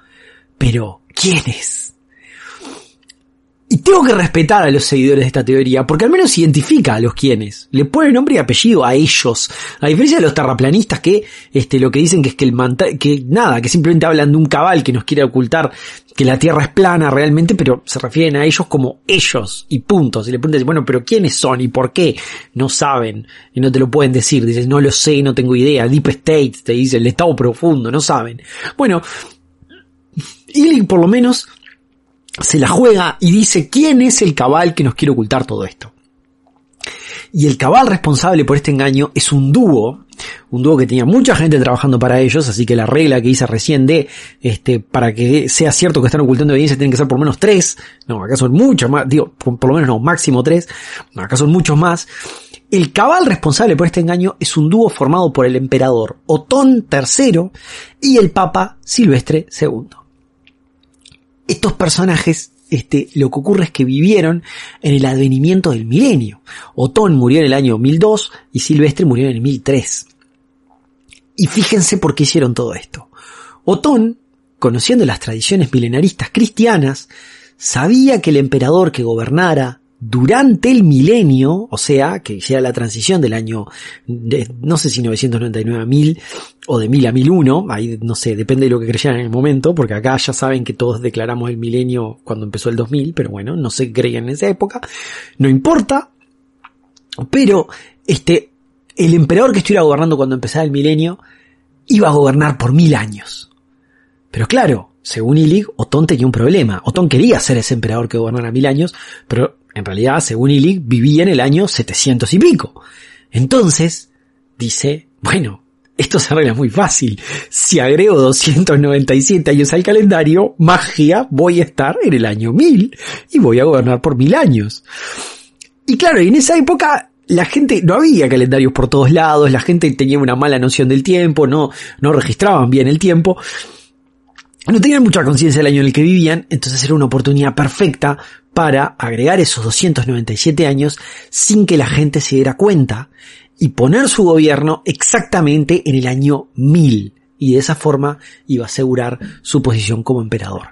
Pero, ¿quién es? Y tengo que respetar a los seguidores de esta teoría, porque al menos identifica a los quienes. Le pone nombre y apellido a ellos. A diferencia de los terraplanistas que, este, lo que dicen que es que el que nada, que simplemente hablan de un cabal que nos quiere ocultar que la Tierra es plana realmente, pero se refieren a ellos como ellos y puntos. Y le preguntan, bueno, pero ¿quiénes son y por qué? No saben y no te lo pueden decir. Dices, no lo sé, no tengo idea. Deep State te dice, el estado profundo, no saben. Bueno, y por lo menos se la juega y dice quién es el cabal que nos quiere ocultar todo esto. Y el cabal responsable por este engaño es un dúo, un dúo que tenía mucha gente trabajando para ellos, así que la regla que hice recién de, este, para que sea cierto que están ocultando evidencia tienen que ser por lo menos tres, no, acá son muchos más, digo, por, lo menos no, máximo tres, no, acá son muchos más. El cabal responsable por este engaño es un dúo formado por el emperador Otón III y el papa Silvestre II estos personajes, este, lo que ocurre es que vivieron en el advenimiento del milenio. Otón murió en el año 1002 y Silvestre murió en el 1003. Y fíjense por qué hicieron todo esto. Otón, conociendo las tradiciones milenaristas cristianas, sabía que el emperador que gobernara durante el milenio, o sea, que sea la transición del año, no sé si 999 a 1000 o de 1000 a 1001, ahí no sé, depende de lo que creyeran en el momento, porque acá ya saben que todos declaramos el milenio cuando empezó el 2000, pero bueno, no se creían en esa época, no importa, pero este, el emperador que estuviera gobernando cuando empezaba el milenio iba a gobernar por mil años. Pero claro, según Illig, Otón tenía un problema. Otón quería ser ese emperador que gobernara mil años, pero en realidad, según Illig, vivía en el año 700 y pico. Entonces, dice, bueno, esto se arregla muy fácil. Si agrego 297 años al calendario, magia, voy a estar en el año 1000 y voy a gobernar por mil años. Y claro, en esa época la gente, no había calendarios por todos lados, la gente tenía una mala noción del tiempo, no, no registraban bien el tiempo no tenían mucha conciencia del año en el que vivían, entonces era una oportunidad perfecta para agregar esos 297 años sin que la gente se diera cuenta y poner su gobierno exactamente en el año 1000 y de esa forma iba a asegurar su posición como emperador.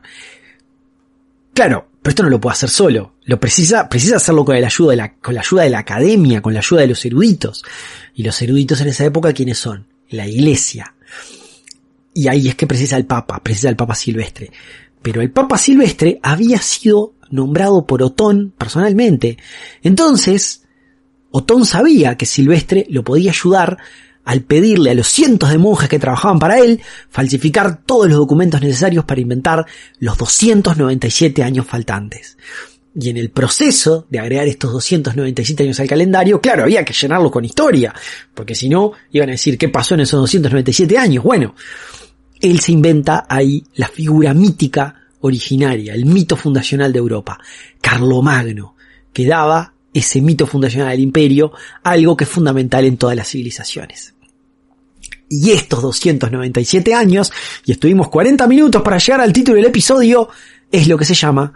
Claro, pero esto no lo puede hacer solo, lo precisa, precisa hacerlo con la ayuda de la, con la ayuda de la academia, con la ayuda de los eruditos. Y los eruditos en esa época, ¿quiénes son? La iglesia. Y ahí es que precisa el Papa, precisa el Papa Silvestre. Pero el Papa Silvestre había sido nombrado por Otón personalmente. Entonces, Otón sabía que Silvestre lo podía ayudar al pedirle a los cientos de monjes que trabajaban para él falsificar todos los documentos necesarios para inventar los 297 años faltantes. Y en el proceso de agregar estos 297 años al calendario, claro, había que llenarlo con historia, porque si no, iban a decir qué pasó en esos 297 años. Bueno, él se inventa ahí la figura mítica originaria, el mito fundacional de Europa, Carlomagno, que daba ese mito fundacional del imperio, algo que es fundamental en todas las civilizaciones. Y estos 297 años, y estuvimos 40 minutos para llegar al título del episodio, es lo que se llama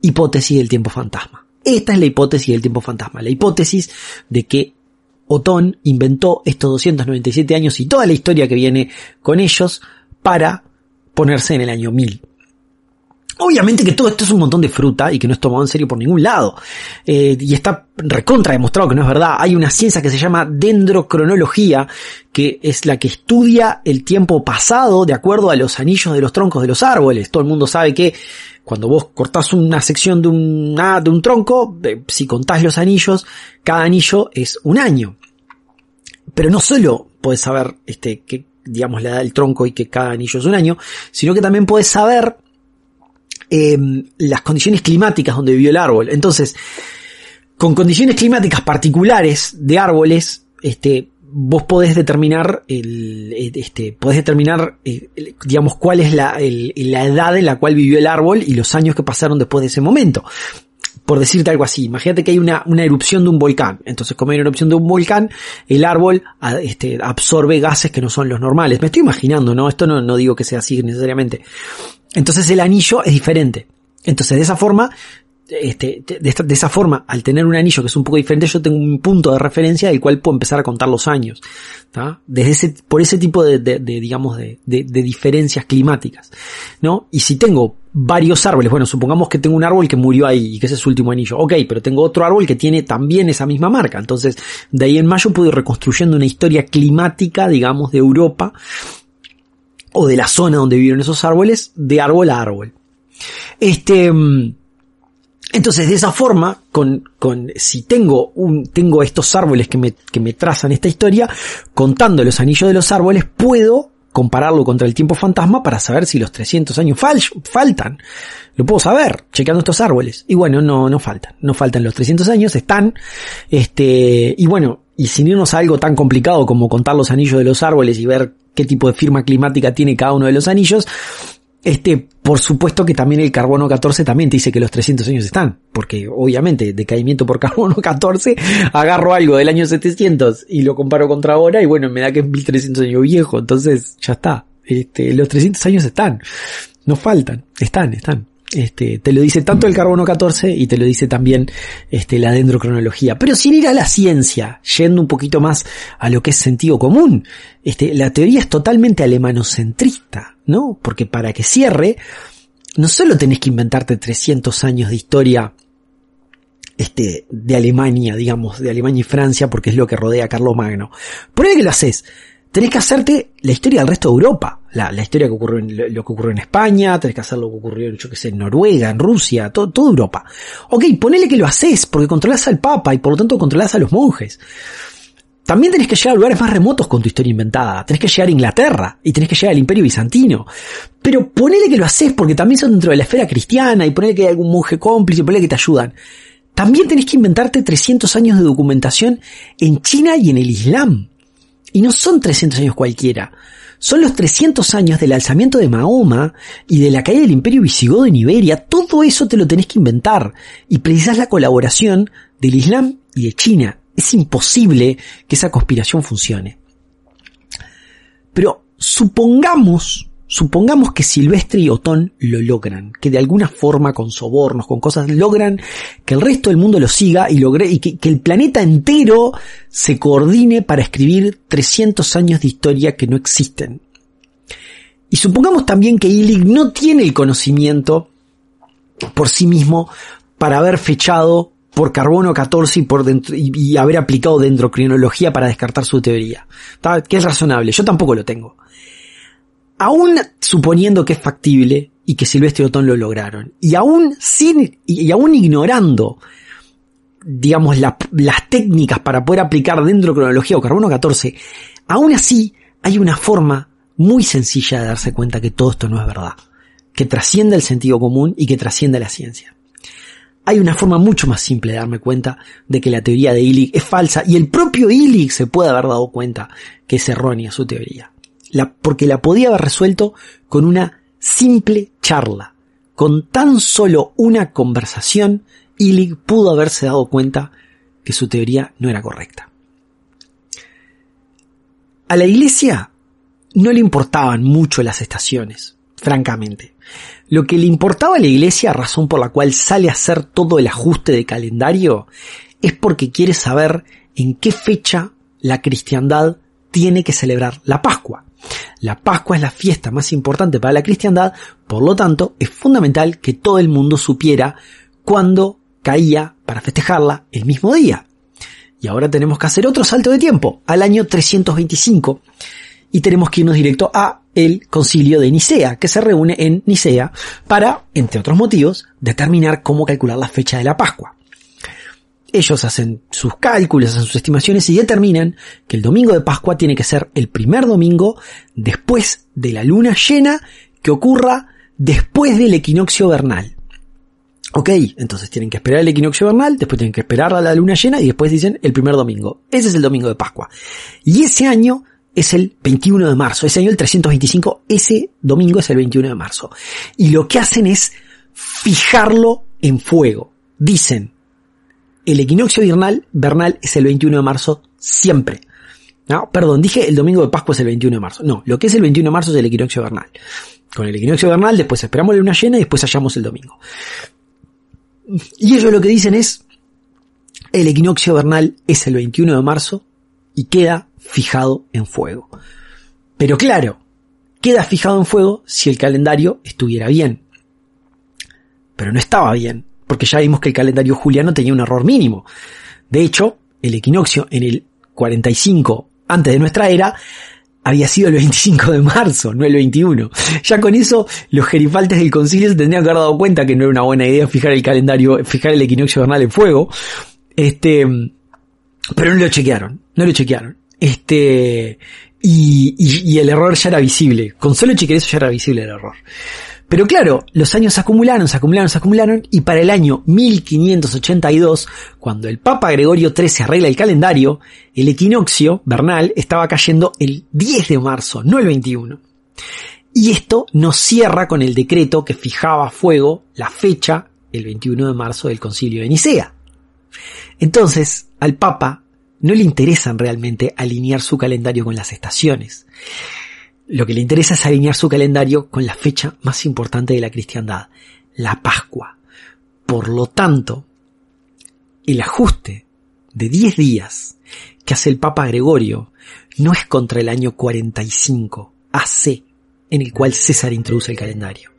hipótesis del tiempo fantasma. Esta es la hipótesis del tiempo fantasma, la hipótesis de que Otón inventó estos 297 años y toda la historia que viene con ellos para ponerse en el año 1000. Obviamente que todo esto es un montón de fruta y que no es tomado en serio por ningún lado. Eh, y está recontra demostrado que no es verdad. Hay una ciencia que se llama dendrocronología, que es la que estudia el tiempo pasado de acuerdo a los anillos de los troncos de los árboles. Todo el mundo sabe que cuando vos cortás una sección de un, un tronco, eh, si contás los anillos, cada anillo es un año. Pero no solo podés saber este, digamos, la edad del tronco y que cada anillo es un año, sino que también puedes saber em, las condiciones climáticas donde vivió el árbol. Entonces, con condiciones climáticas particulares de árboles, este, vos podés determinar el, este, podés determinar, eh, digamos, cuál es la edad en la cual vivió el árbol y los años que pasaron después de ese momento. Por decirte algo así, imagínate que hay una, una erupción de un volcán. Entonces, como hay una erupción de un volcán, el árbol este, absorbe gases que no son los normales. Me estoy imaginando, ¿no? Esto no, no digo que sea así necesariamente. Entonces el anillo es diferente. Entonces de esa forma este, de, esa forma, al tener un anillo que es un poco diferente, yo tengo un punto de referencia del cual puedo empezar a contar los años. Desde por ese tipo de, digamos, de, diferencias climáticas. ¿no? Y si tengo varios árboles, bueno, supongamos que tengo un árbol que murió ahí y que ese es su último anillo. Ok, pero tengo otro árbol que tiene también esa misma marca. Entonces, de ahí en mayo puedo ir reconstruyendo una historia climática, digamos, de Europa o de la zona donde vivieron esos árboles, de árbol a árbol. Este, mm, entonces, de esa forma, con, con, si tengo un, tengo estos árboles que me, que me trazan esta historia, contando los anillos de los árboles, puedo compararlo contra el tiempo fantasma para saber si los 300 años faltan. Lo puedo saber, chequeando estos árboles. Y bueno, no, no faltan. No faltan los 300 años, están. Este, y bueno, y sin irnos a algo tan complicado como contar los anillos de los árboles y ver qué tipo de firma climática tiene cada uno de los anillos, este, por supuesto que también el carbono 14 también te dice que los 300 años están, porque obviamente decaimiento por carbono 14, agarro algo del año 700 y lo comparo contra ahora y bueno, me da que es 1300 años viejo, entonces ya está. Este, los 300 años están, no faltan, están, están. Este, te lo dice tanto el carbono 14 y te lo dice también este, la dendrocronología. Pero sin ir a la ciencia, yendo un poquito más a lo que es sentido común, este, la teoría es totalmente alemanocentrista, ¿no? Porque para que cierre, no solo tenés que inventarte 300 años de historia este, de Alemania, digamos, de Alemania y Francia, porque es lo que rodea a Carlos Magno. Por que lo haces, tenés que hacerte la historia del resto de Europa. La, la historia que ocurrió en, lo que ocurrió en España, tenés que hacer lo que ocurrió en, yo que sé, en Noruega, en Rusia, todo, toda Europa. Ok, ponele que lo haces, porque controlás al Papa y por lo tanto controlás a los monjes. También tenés que llegar a lugares más remotos con tu historia inventada. Tenés que llegar a Inglaterra y tenés que llegar al Imperio Bizantino. Pero ponele que lo haces porque también son dentro de la esfera cristiana y ponele que hay algún monje cómplice, ponele que te ayudan. También tenés que inventarte 300 años de documentación en China y en el Islam. Y no son 300 años cualquiera. Son los 300 años del alzamiento de Mahoma y de la caída del imperio visigodo en Iberia. Todo eso te lo tenés que inventar. Y precisas la colaboración del Islam y de China. Es imposible que esa conspiración funcione. Pero supongamos Supongamos que Silvestre y Otón lo logran, que de alguna forma con sobornos, con cosas, logran que el resto del mundo lo siga y, logre, y que, el planeta entero se coordine para escribir 300 años de historia que no existen. Y supongamos también que Illig no tiene el conocimiento por sí mismo para haber fechado por carbono 14 y, haber aplicado dendrocrinología para descartar su teoría. Que es razonable, yo tampoco lo tengo aún suponiendo que es factible y que Silvestre y Otón lo lograron, y aún sin, y, aún ignorando, digamos, las técnicas para poder aplicar dentro de cronología o carbono 14, aún así hay una forma muy sencilla de darse cuenta que todo esto no es verdad, que trasciende el sentido común y que trasciende la ciencia. Hay una forma mucho más simple de darme cuenta de que la teoría de Illig es falsa y el propio Illig se puede haber dado cuenta que es errónea su teoría porque la podía haber resuelto con una simple charla. Con tan solo una conversación, Illig pudo haberse dado cuenta que su teoría no era correcta. A la iglesia no le importaban mucho las estaciones, francamente. Lo que le importaba a la iglesia, razón por la cual sale a hacer todo el ajuste de calendario, es porque quiere saber en qué fecha la cristiandad tiene que celebrar la Pascua. La Pascua es la fiesta más importante para la cristiandad, por lo tanto es fundamental que todo el mundo supiera cuándo caía para festejarla el mismo día. Y ahora tenemos que hacer otro salto de tiempo, al año 325, y tenemos que irnos directo a el concilio de Nicea, que se reúne en Nicea para, entre otros motivos, determinar cómo calcular la fecha de la Pascua. Ellos hacen sus cálculos, hacen sus estimaciones y determinan que el domingo de Pascua tiene que ser el primer domingo después de la luna llena que ocurra después del equinoccio vernal. Ok, entonces tienen que esperar el equinoccio vernal, después tienen que esperar a la luna llena y después dicen el primer domingo. Ese es el domingo de Pascua. Y ese año es el 21 de marzo, ese año el 325, ese domingo es el 21 de marzo. Y lo que hacen es fijarlo en fuego dicen, el equinoccio vernal, vernal es el 21 de marzo siempre. No, perdón, dije el domingo de Pascua es el 21 de marzo. No, lo que es el 21 de marzo es el equinoccio vernal. Con el equinoccio vernal después esperamos la luna llena y después hallamos el domingo. Y ellos lo que dicen es, el equinoccio vernal es el 21 de marzo y queda fijado en fuego. Pero claro, queda fijado en fuego si el calendario estuviera bien. Pero no estaba bien, porque ya vimos que el calendario juliano tenía un error mínimo. De hecho, el equinoccio en el 45 antes de nuestra era había sido el 25 de marzo, no el 21. Ya con eso, los gerifaltes del concilio se tendrían que haber dado cuenta que no era una buena idea fijar el calendario, fijar el equinoccio vernal en fuego. Este, pero no lo chequearon, no lo chequearon. Este, y, y, el error ya era visible. Con solo chequear eso ya era visible el error. Pero claro, los años se acumularon, se acumularon, se acumularon, y para el año 1582, cuando el Papa Gregorio XIII arregla el calendario, el equinoccio vernal estaba cayendo el 10 de marzo, no el 21. Y esto nos cierra con el decreto que fijaba a fuego la fecha, el 21 de marzo, del concilio de Nicea. Entonces, al Papa no le interesan realmente alinear su calendario con las estaciones. Lo que le interesa es alinear su calendario con la fecha más importante de la cristiandad, la Pascua. Por lo tanto, el ajuste de 10 días que hace el Papa Gregorio no es contra el año 45 AC en el cual César introduce el calendario.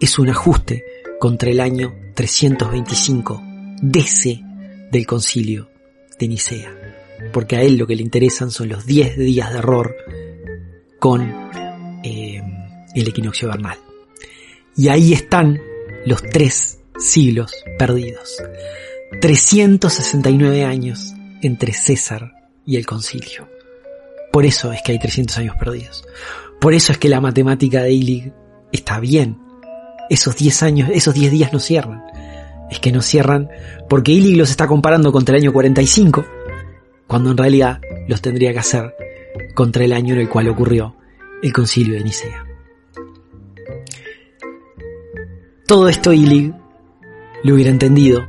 Es un ajuste contra el año 325 DC del concilio de Nicea. Porque a él lo que le interesan son los 10 días de error con eh, el equinoccio vernal. Y ahí están los tres siglos perdidos. 369 años entre César y el concilio. Por eso es que hay 300 años perdidos. Por eso es que la matemática de Illig está bien. Esos 10 años, esos 10 días no cierran es que no cierran porque Illig los está comparando contra el año 45, cuando en realidad los tendría que hacer contra el año en el cual ocurrió el concilio de Nicea. Todo esto Illig lo hubiera entendido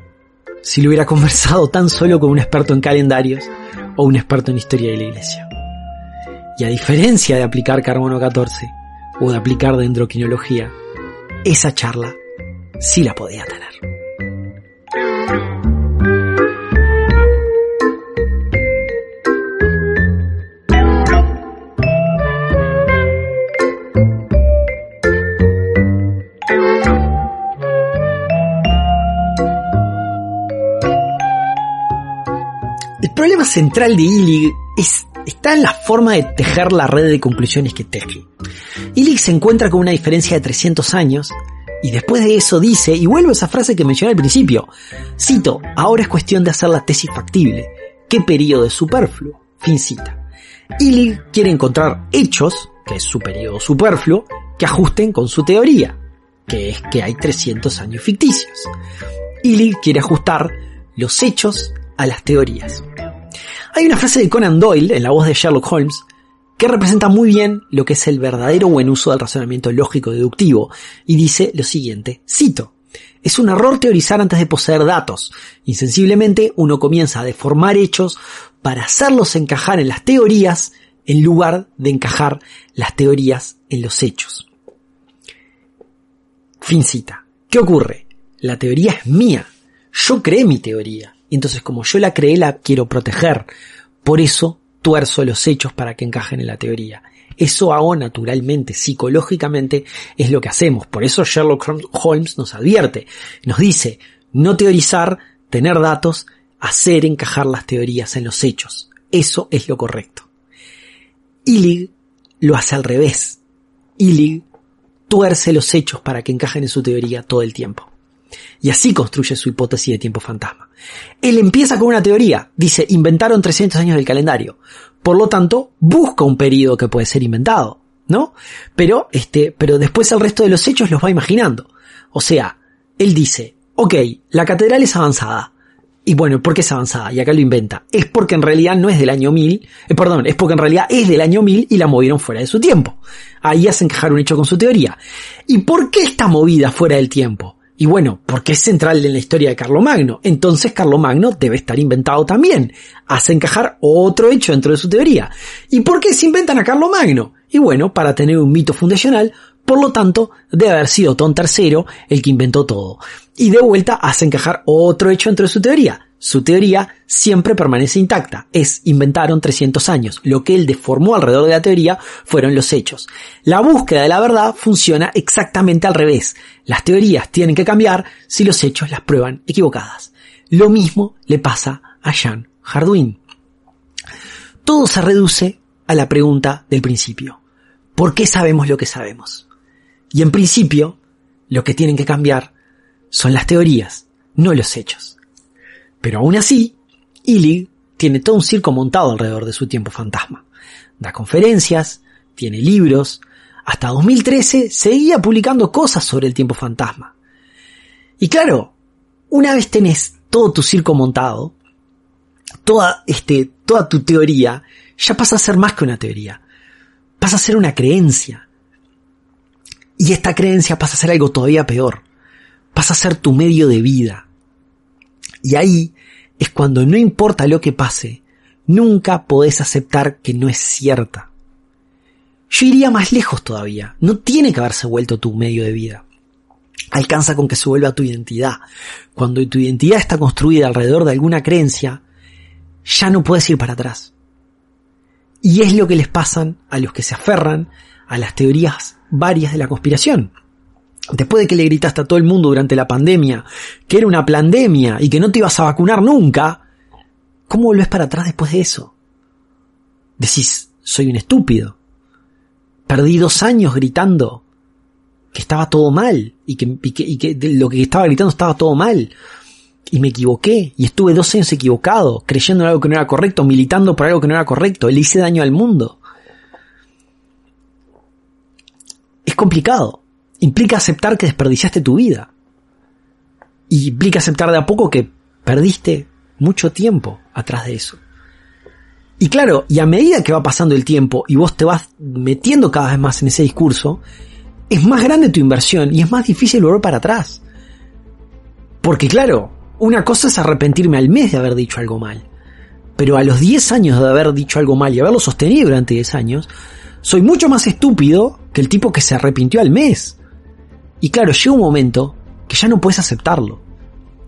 si lo hubiera conversado tan solo con un experto en calendarios o un experto en historia de la iglesia. Y a diferencia de aplicar carbono 14 o de aplicar dendroquinología, esa charla sí la podía tener. Problema central de Illig es, está en la forma de tejer la red de conclusiones que teje. Illig se encuentra con una diferencia de 300 años y después de eso dice, y vuelvo a esa frase que mencioné al principio, cito, ahora es cuestión de hacer la tesis factible. ¿Qué periodo es superfluo? Fin cita. Illig quiere encontrar hechos, que es su periodo superfluo, que ajusten con su teoría, que es que hay 300 años ficticios. Illig quiere ajustar los hechos a las teorías. Hay una frase de Conan Doyle en la voz de Sherlock Holmes que representa muy bien lo que es el verdadero buen uso del razonamiento lógico deductivo y dice lo siguiente, cito, es un error teorizar antes de poseer datos. Insensiblemente uno comienza a deformar hechos para hacerlos encajar en las teorías en lugar de encajar las teorías en los hechos. Fin cita. ¿Qué ocurre? La teoría es mía. Yo creé mi teoría entonces como yo la creé la quiero proteger. Por eso tuerzo los hechos para que encajen en la teoría. Eso hago naturalmente, psicológicamente, es lo que hacemos. Por eso Sherlock Holmes nos advierte, nos dice, no teorizar, tener datos, hacer encajar las teorías en los hechos. Eso es lo correcto. Illig lo hace al revés. Illig tuerce los hechos para que encajen en su teoría todo el tiempo. Y así construye su hipótesis de tiempo fantasma. Él empieza con una teoría, dice, inventaron 300 años del calendario. Por lo tanto, busca un periodo que puede ser inventado, ¿no? Pero, este, pero después el resto de los hechos los va imaginando. O sea, él dice, ok, la catedral es avanzada. Y bueno, ¿por qué es avanzada? Y acá lo inventa. Es porque en realidad no es del año 1000, eh, perdón, es porque en realidad es del año 1000 y la movieron fuera de su tiempo. Ahí hace encajar un hecho con su teoría. ¿Y por qué está movida fuera del tiempo? Y bueno, porque es central en la historia de Carlomagno. Entonces Carlomagno debe estar inventado también. Hace encajar otro hecho dentro de su teoría. ¿Y por qué se inventan a Carlomagno? Y bueno, para tener un mito fundacional, por lo tanto, debe haber sido Ton III el que inventó todo. Y de vuelta hace encajar otro hecho dentro de su teoría. Su teoría siempre permanece intacta. Es inventaron 300 años. Lo que él deformó alrededor de la teoría fueron los hechos. La búsqueda de la verdad funciona exactamente al revés. Las teorías tienen que cambiar si los hechos las prueban equivocadas. Lo mismo le pasa a Jean Hardwin. Todo se reduce a la pregunta del principio. ¿Por qué sabemos lo que sabemos? Y en principio, lo que tienen que cambiar son las teorías, no los hechos. Pero aún así, Illig tiene todo un circo montado alrededor de su tiempo fantasma. Da conferencias, tiene libros, hasta 2013 seguía publicando cosas sobre el tiempo fantasma. Y claro, una vez tenés todo tu circo montado, toda, este, toda tu teoría, ya pasa a ser más que una teoría. Pasa a ser una creencia. Y esta creencia pasa a ser algo todavía peor. Pasa a ser tu medio de vida. Y ahí es cuando no importa lo que pase, nunca podés aceptar que no es cierta. Yo iría más lejos todavía. No tiene que haberse vuelto tu medio de vida. Alcanza con que se vuelva tu identidad. Cuando tu identidad está construida alrededor de alguna creencia, ya no puedes ir para atrás. Y es lo que les pasan a los que se aferran a las teorías varias de la conspiración. Después de que le gritaste a todo el mundo durante la pandemia que era una pandemia y que no te ibas a vacunar nunca, ¿cómo volvés para atrás después de eso? Decís, soy un estúpido. Perdí dos años gritando que estaba todo mal y que, y que, lo que estaba gritando estaba todo mal. Y me equivoqué y estuve dos años equivocado, creyendo en algo que no era correcto, militando por algo que no era correcto, le hice daño al mundo. Es complicado implica aceptar que desperdiciaste tu vida. Y implica aceptar de a poco que perdiste mucho tiempo atrás de eso. Y claro, y a medida que va pasando el tiempo y vos te vas metiendo cada vez más en ese discurso, es más grande tu inversión y es más difícil volver para atrás. Porque claro, una cosa es arrepentirme al mes de haber dicho algo mal. Pero a los 10 años de haber dicho algo mal y haberlo sostenido durante 10 años, soy mucho más estúpido que el tipo que se arrepintió al mes. Y claro, llega un momento que ya no puedes aceptarlo.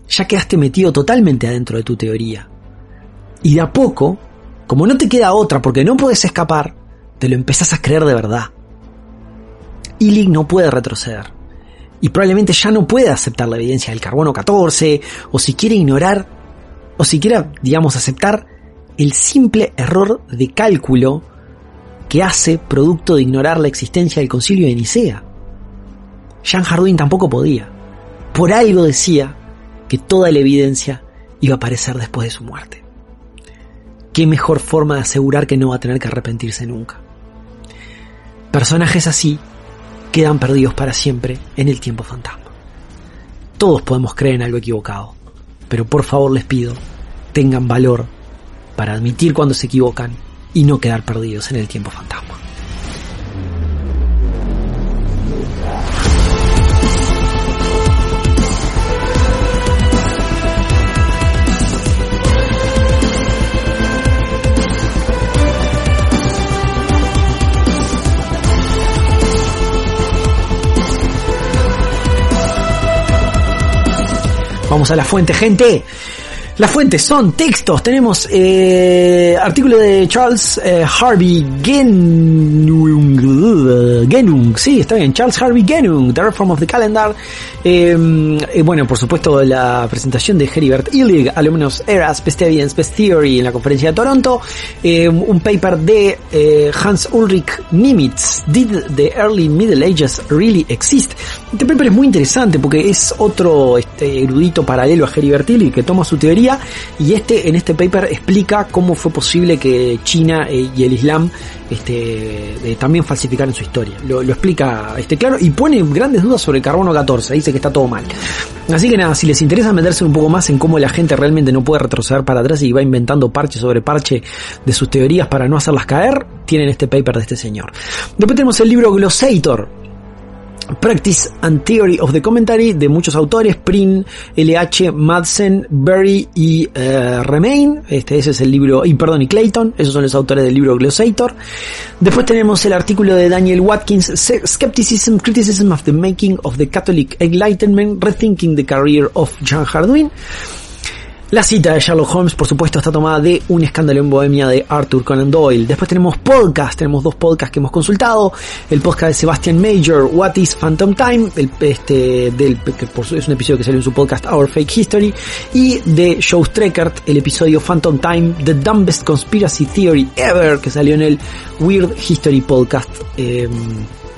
Ya quedaste metido totalmente adentro de tu teoría. Y de a poco, como no te queda otra porque no puedes escapar, te lo empezás a creer de verdad. Illig no puede retroceder. Y probablemente ya no puede aceptar la evidencia del carbono 14, o si quiere ignorar, o si quiera, digamos, aceptar el simple error de cálculo que hace producto de ignorar la existencia del concilio de Nicea. Jean Hardwin tampoco podía. Por algo decía que toda la evidencia iba a aparecer después de su muerte. ¿Qué mejor forma de asegurar que no va a tener que arrepentirse nunca? Personajes así quedan perdidos para siempre en el tiempo fantasma. Todos podemos creer en algo equivocado, pero por favor les pido, tengan valor para admitir cuando se equivocan y no quedar perdidos en el tiempo fantasma. Vamos a la fuente, gente. Las fuentes son textos. Tenemos eh, artículo de Charles eh, Harvey Genung, Genung, sí, está bien, Charles Harvey Genung, The Reform of the Calendar. Em, eh, bueno, por supuesto, la presentación de Heribert Illig, Alumnos Eras, Best Evidence, Best Theory en la conferencia de Toronto. Em, un paper de eh, Hans Ulrich Nimitz, Did the Early Middle Ages Really Exist? Este paper es muy interesante porque es otro este, erudito paralelo a Heribert Illig que toma su teoría y este en este paper explica cómo fue posible que China eh, y el Islam este, eh, también falsificaran su historia. Lo, explica este claro y pone grandes dudas sobre el carbono 14, dice que está todo mal. Así que nada, si les interesa meterse un poco más en cómo la gente realmente no puede retroceder para atrás y va inventando parche sobre parche de sus teorías para no hacerlas caer, tienen este paper de este señor. Después tenemos el libro Glossator, Practice and Theory of the Commentary de muchos autores, Prin, LH, Madsen, Berry y eh, Remain, este ese es el libro, y perdón, y Clayton, esos son los autores del libro Glossator. Después tenemos el artículo de Daniel Watkins, Skepticism, Criticism of the Making of the Catholic Enlightenment, Rethinking the Career of John Hardwin. La cita de Sherlock Holmes, por supuesto, está tomada de Un escándalo en Bohemia de Arthur Conan Doyle. Después tenemos podcast, tenemos dos podcasts que hemos consultado. El podcast de Sebastian Major, What is Phantom Time, el, este, del, que es un episodio que salió en su podcast Our Fake History. Y de Joe Streckert, el episodio Phantom Time, The Dumbest Conspiracy Theory Ever, que salió en el Weird History Podcast. Eh,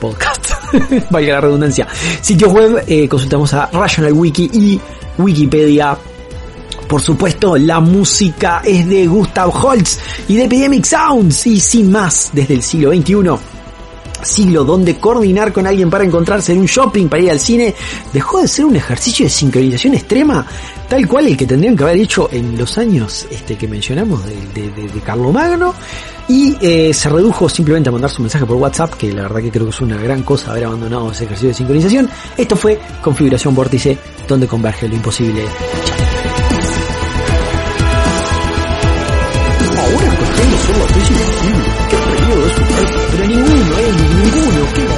podcast, valga la redundancia. Sitio web, eh, consultamos a Rational Wiki y Wikipedia por supuesto, la música es de Gustav Holst y de Epidemic Sounds. Y sin más, desde el siglo XXI, siglo donde coordinar con alguien para encontrarse en un shopping, para ir al cine, dejó de ser un ejercicio de sincronización extrema, tal cual el que tendrían que haber hecho en los años este, que mencionamos de, de, de Carlomagno, y eh, se redujo simplemente a mandar su mensaje por WhatsApp, que la verdad que creo que es una gran cosa haber abandonado ese ejercicio de sincronización. Esto fue Configuración Vórtice, donde converge lo imposible. Imposible. ¿Qué periodo es su Pero ninguno, eh, ninguno.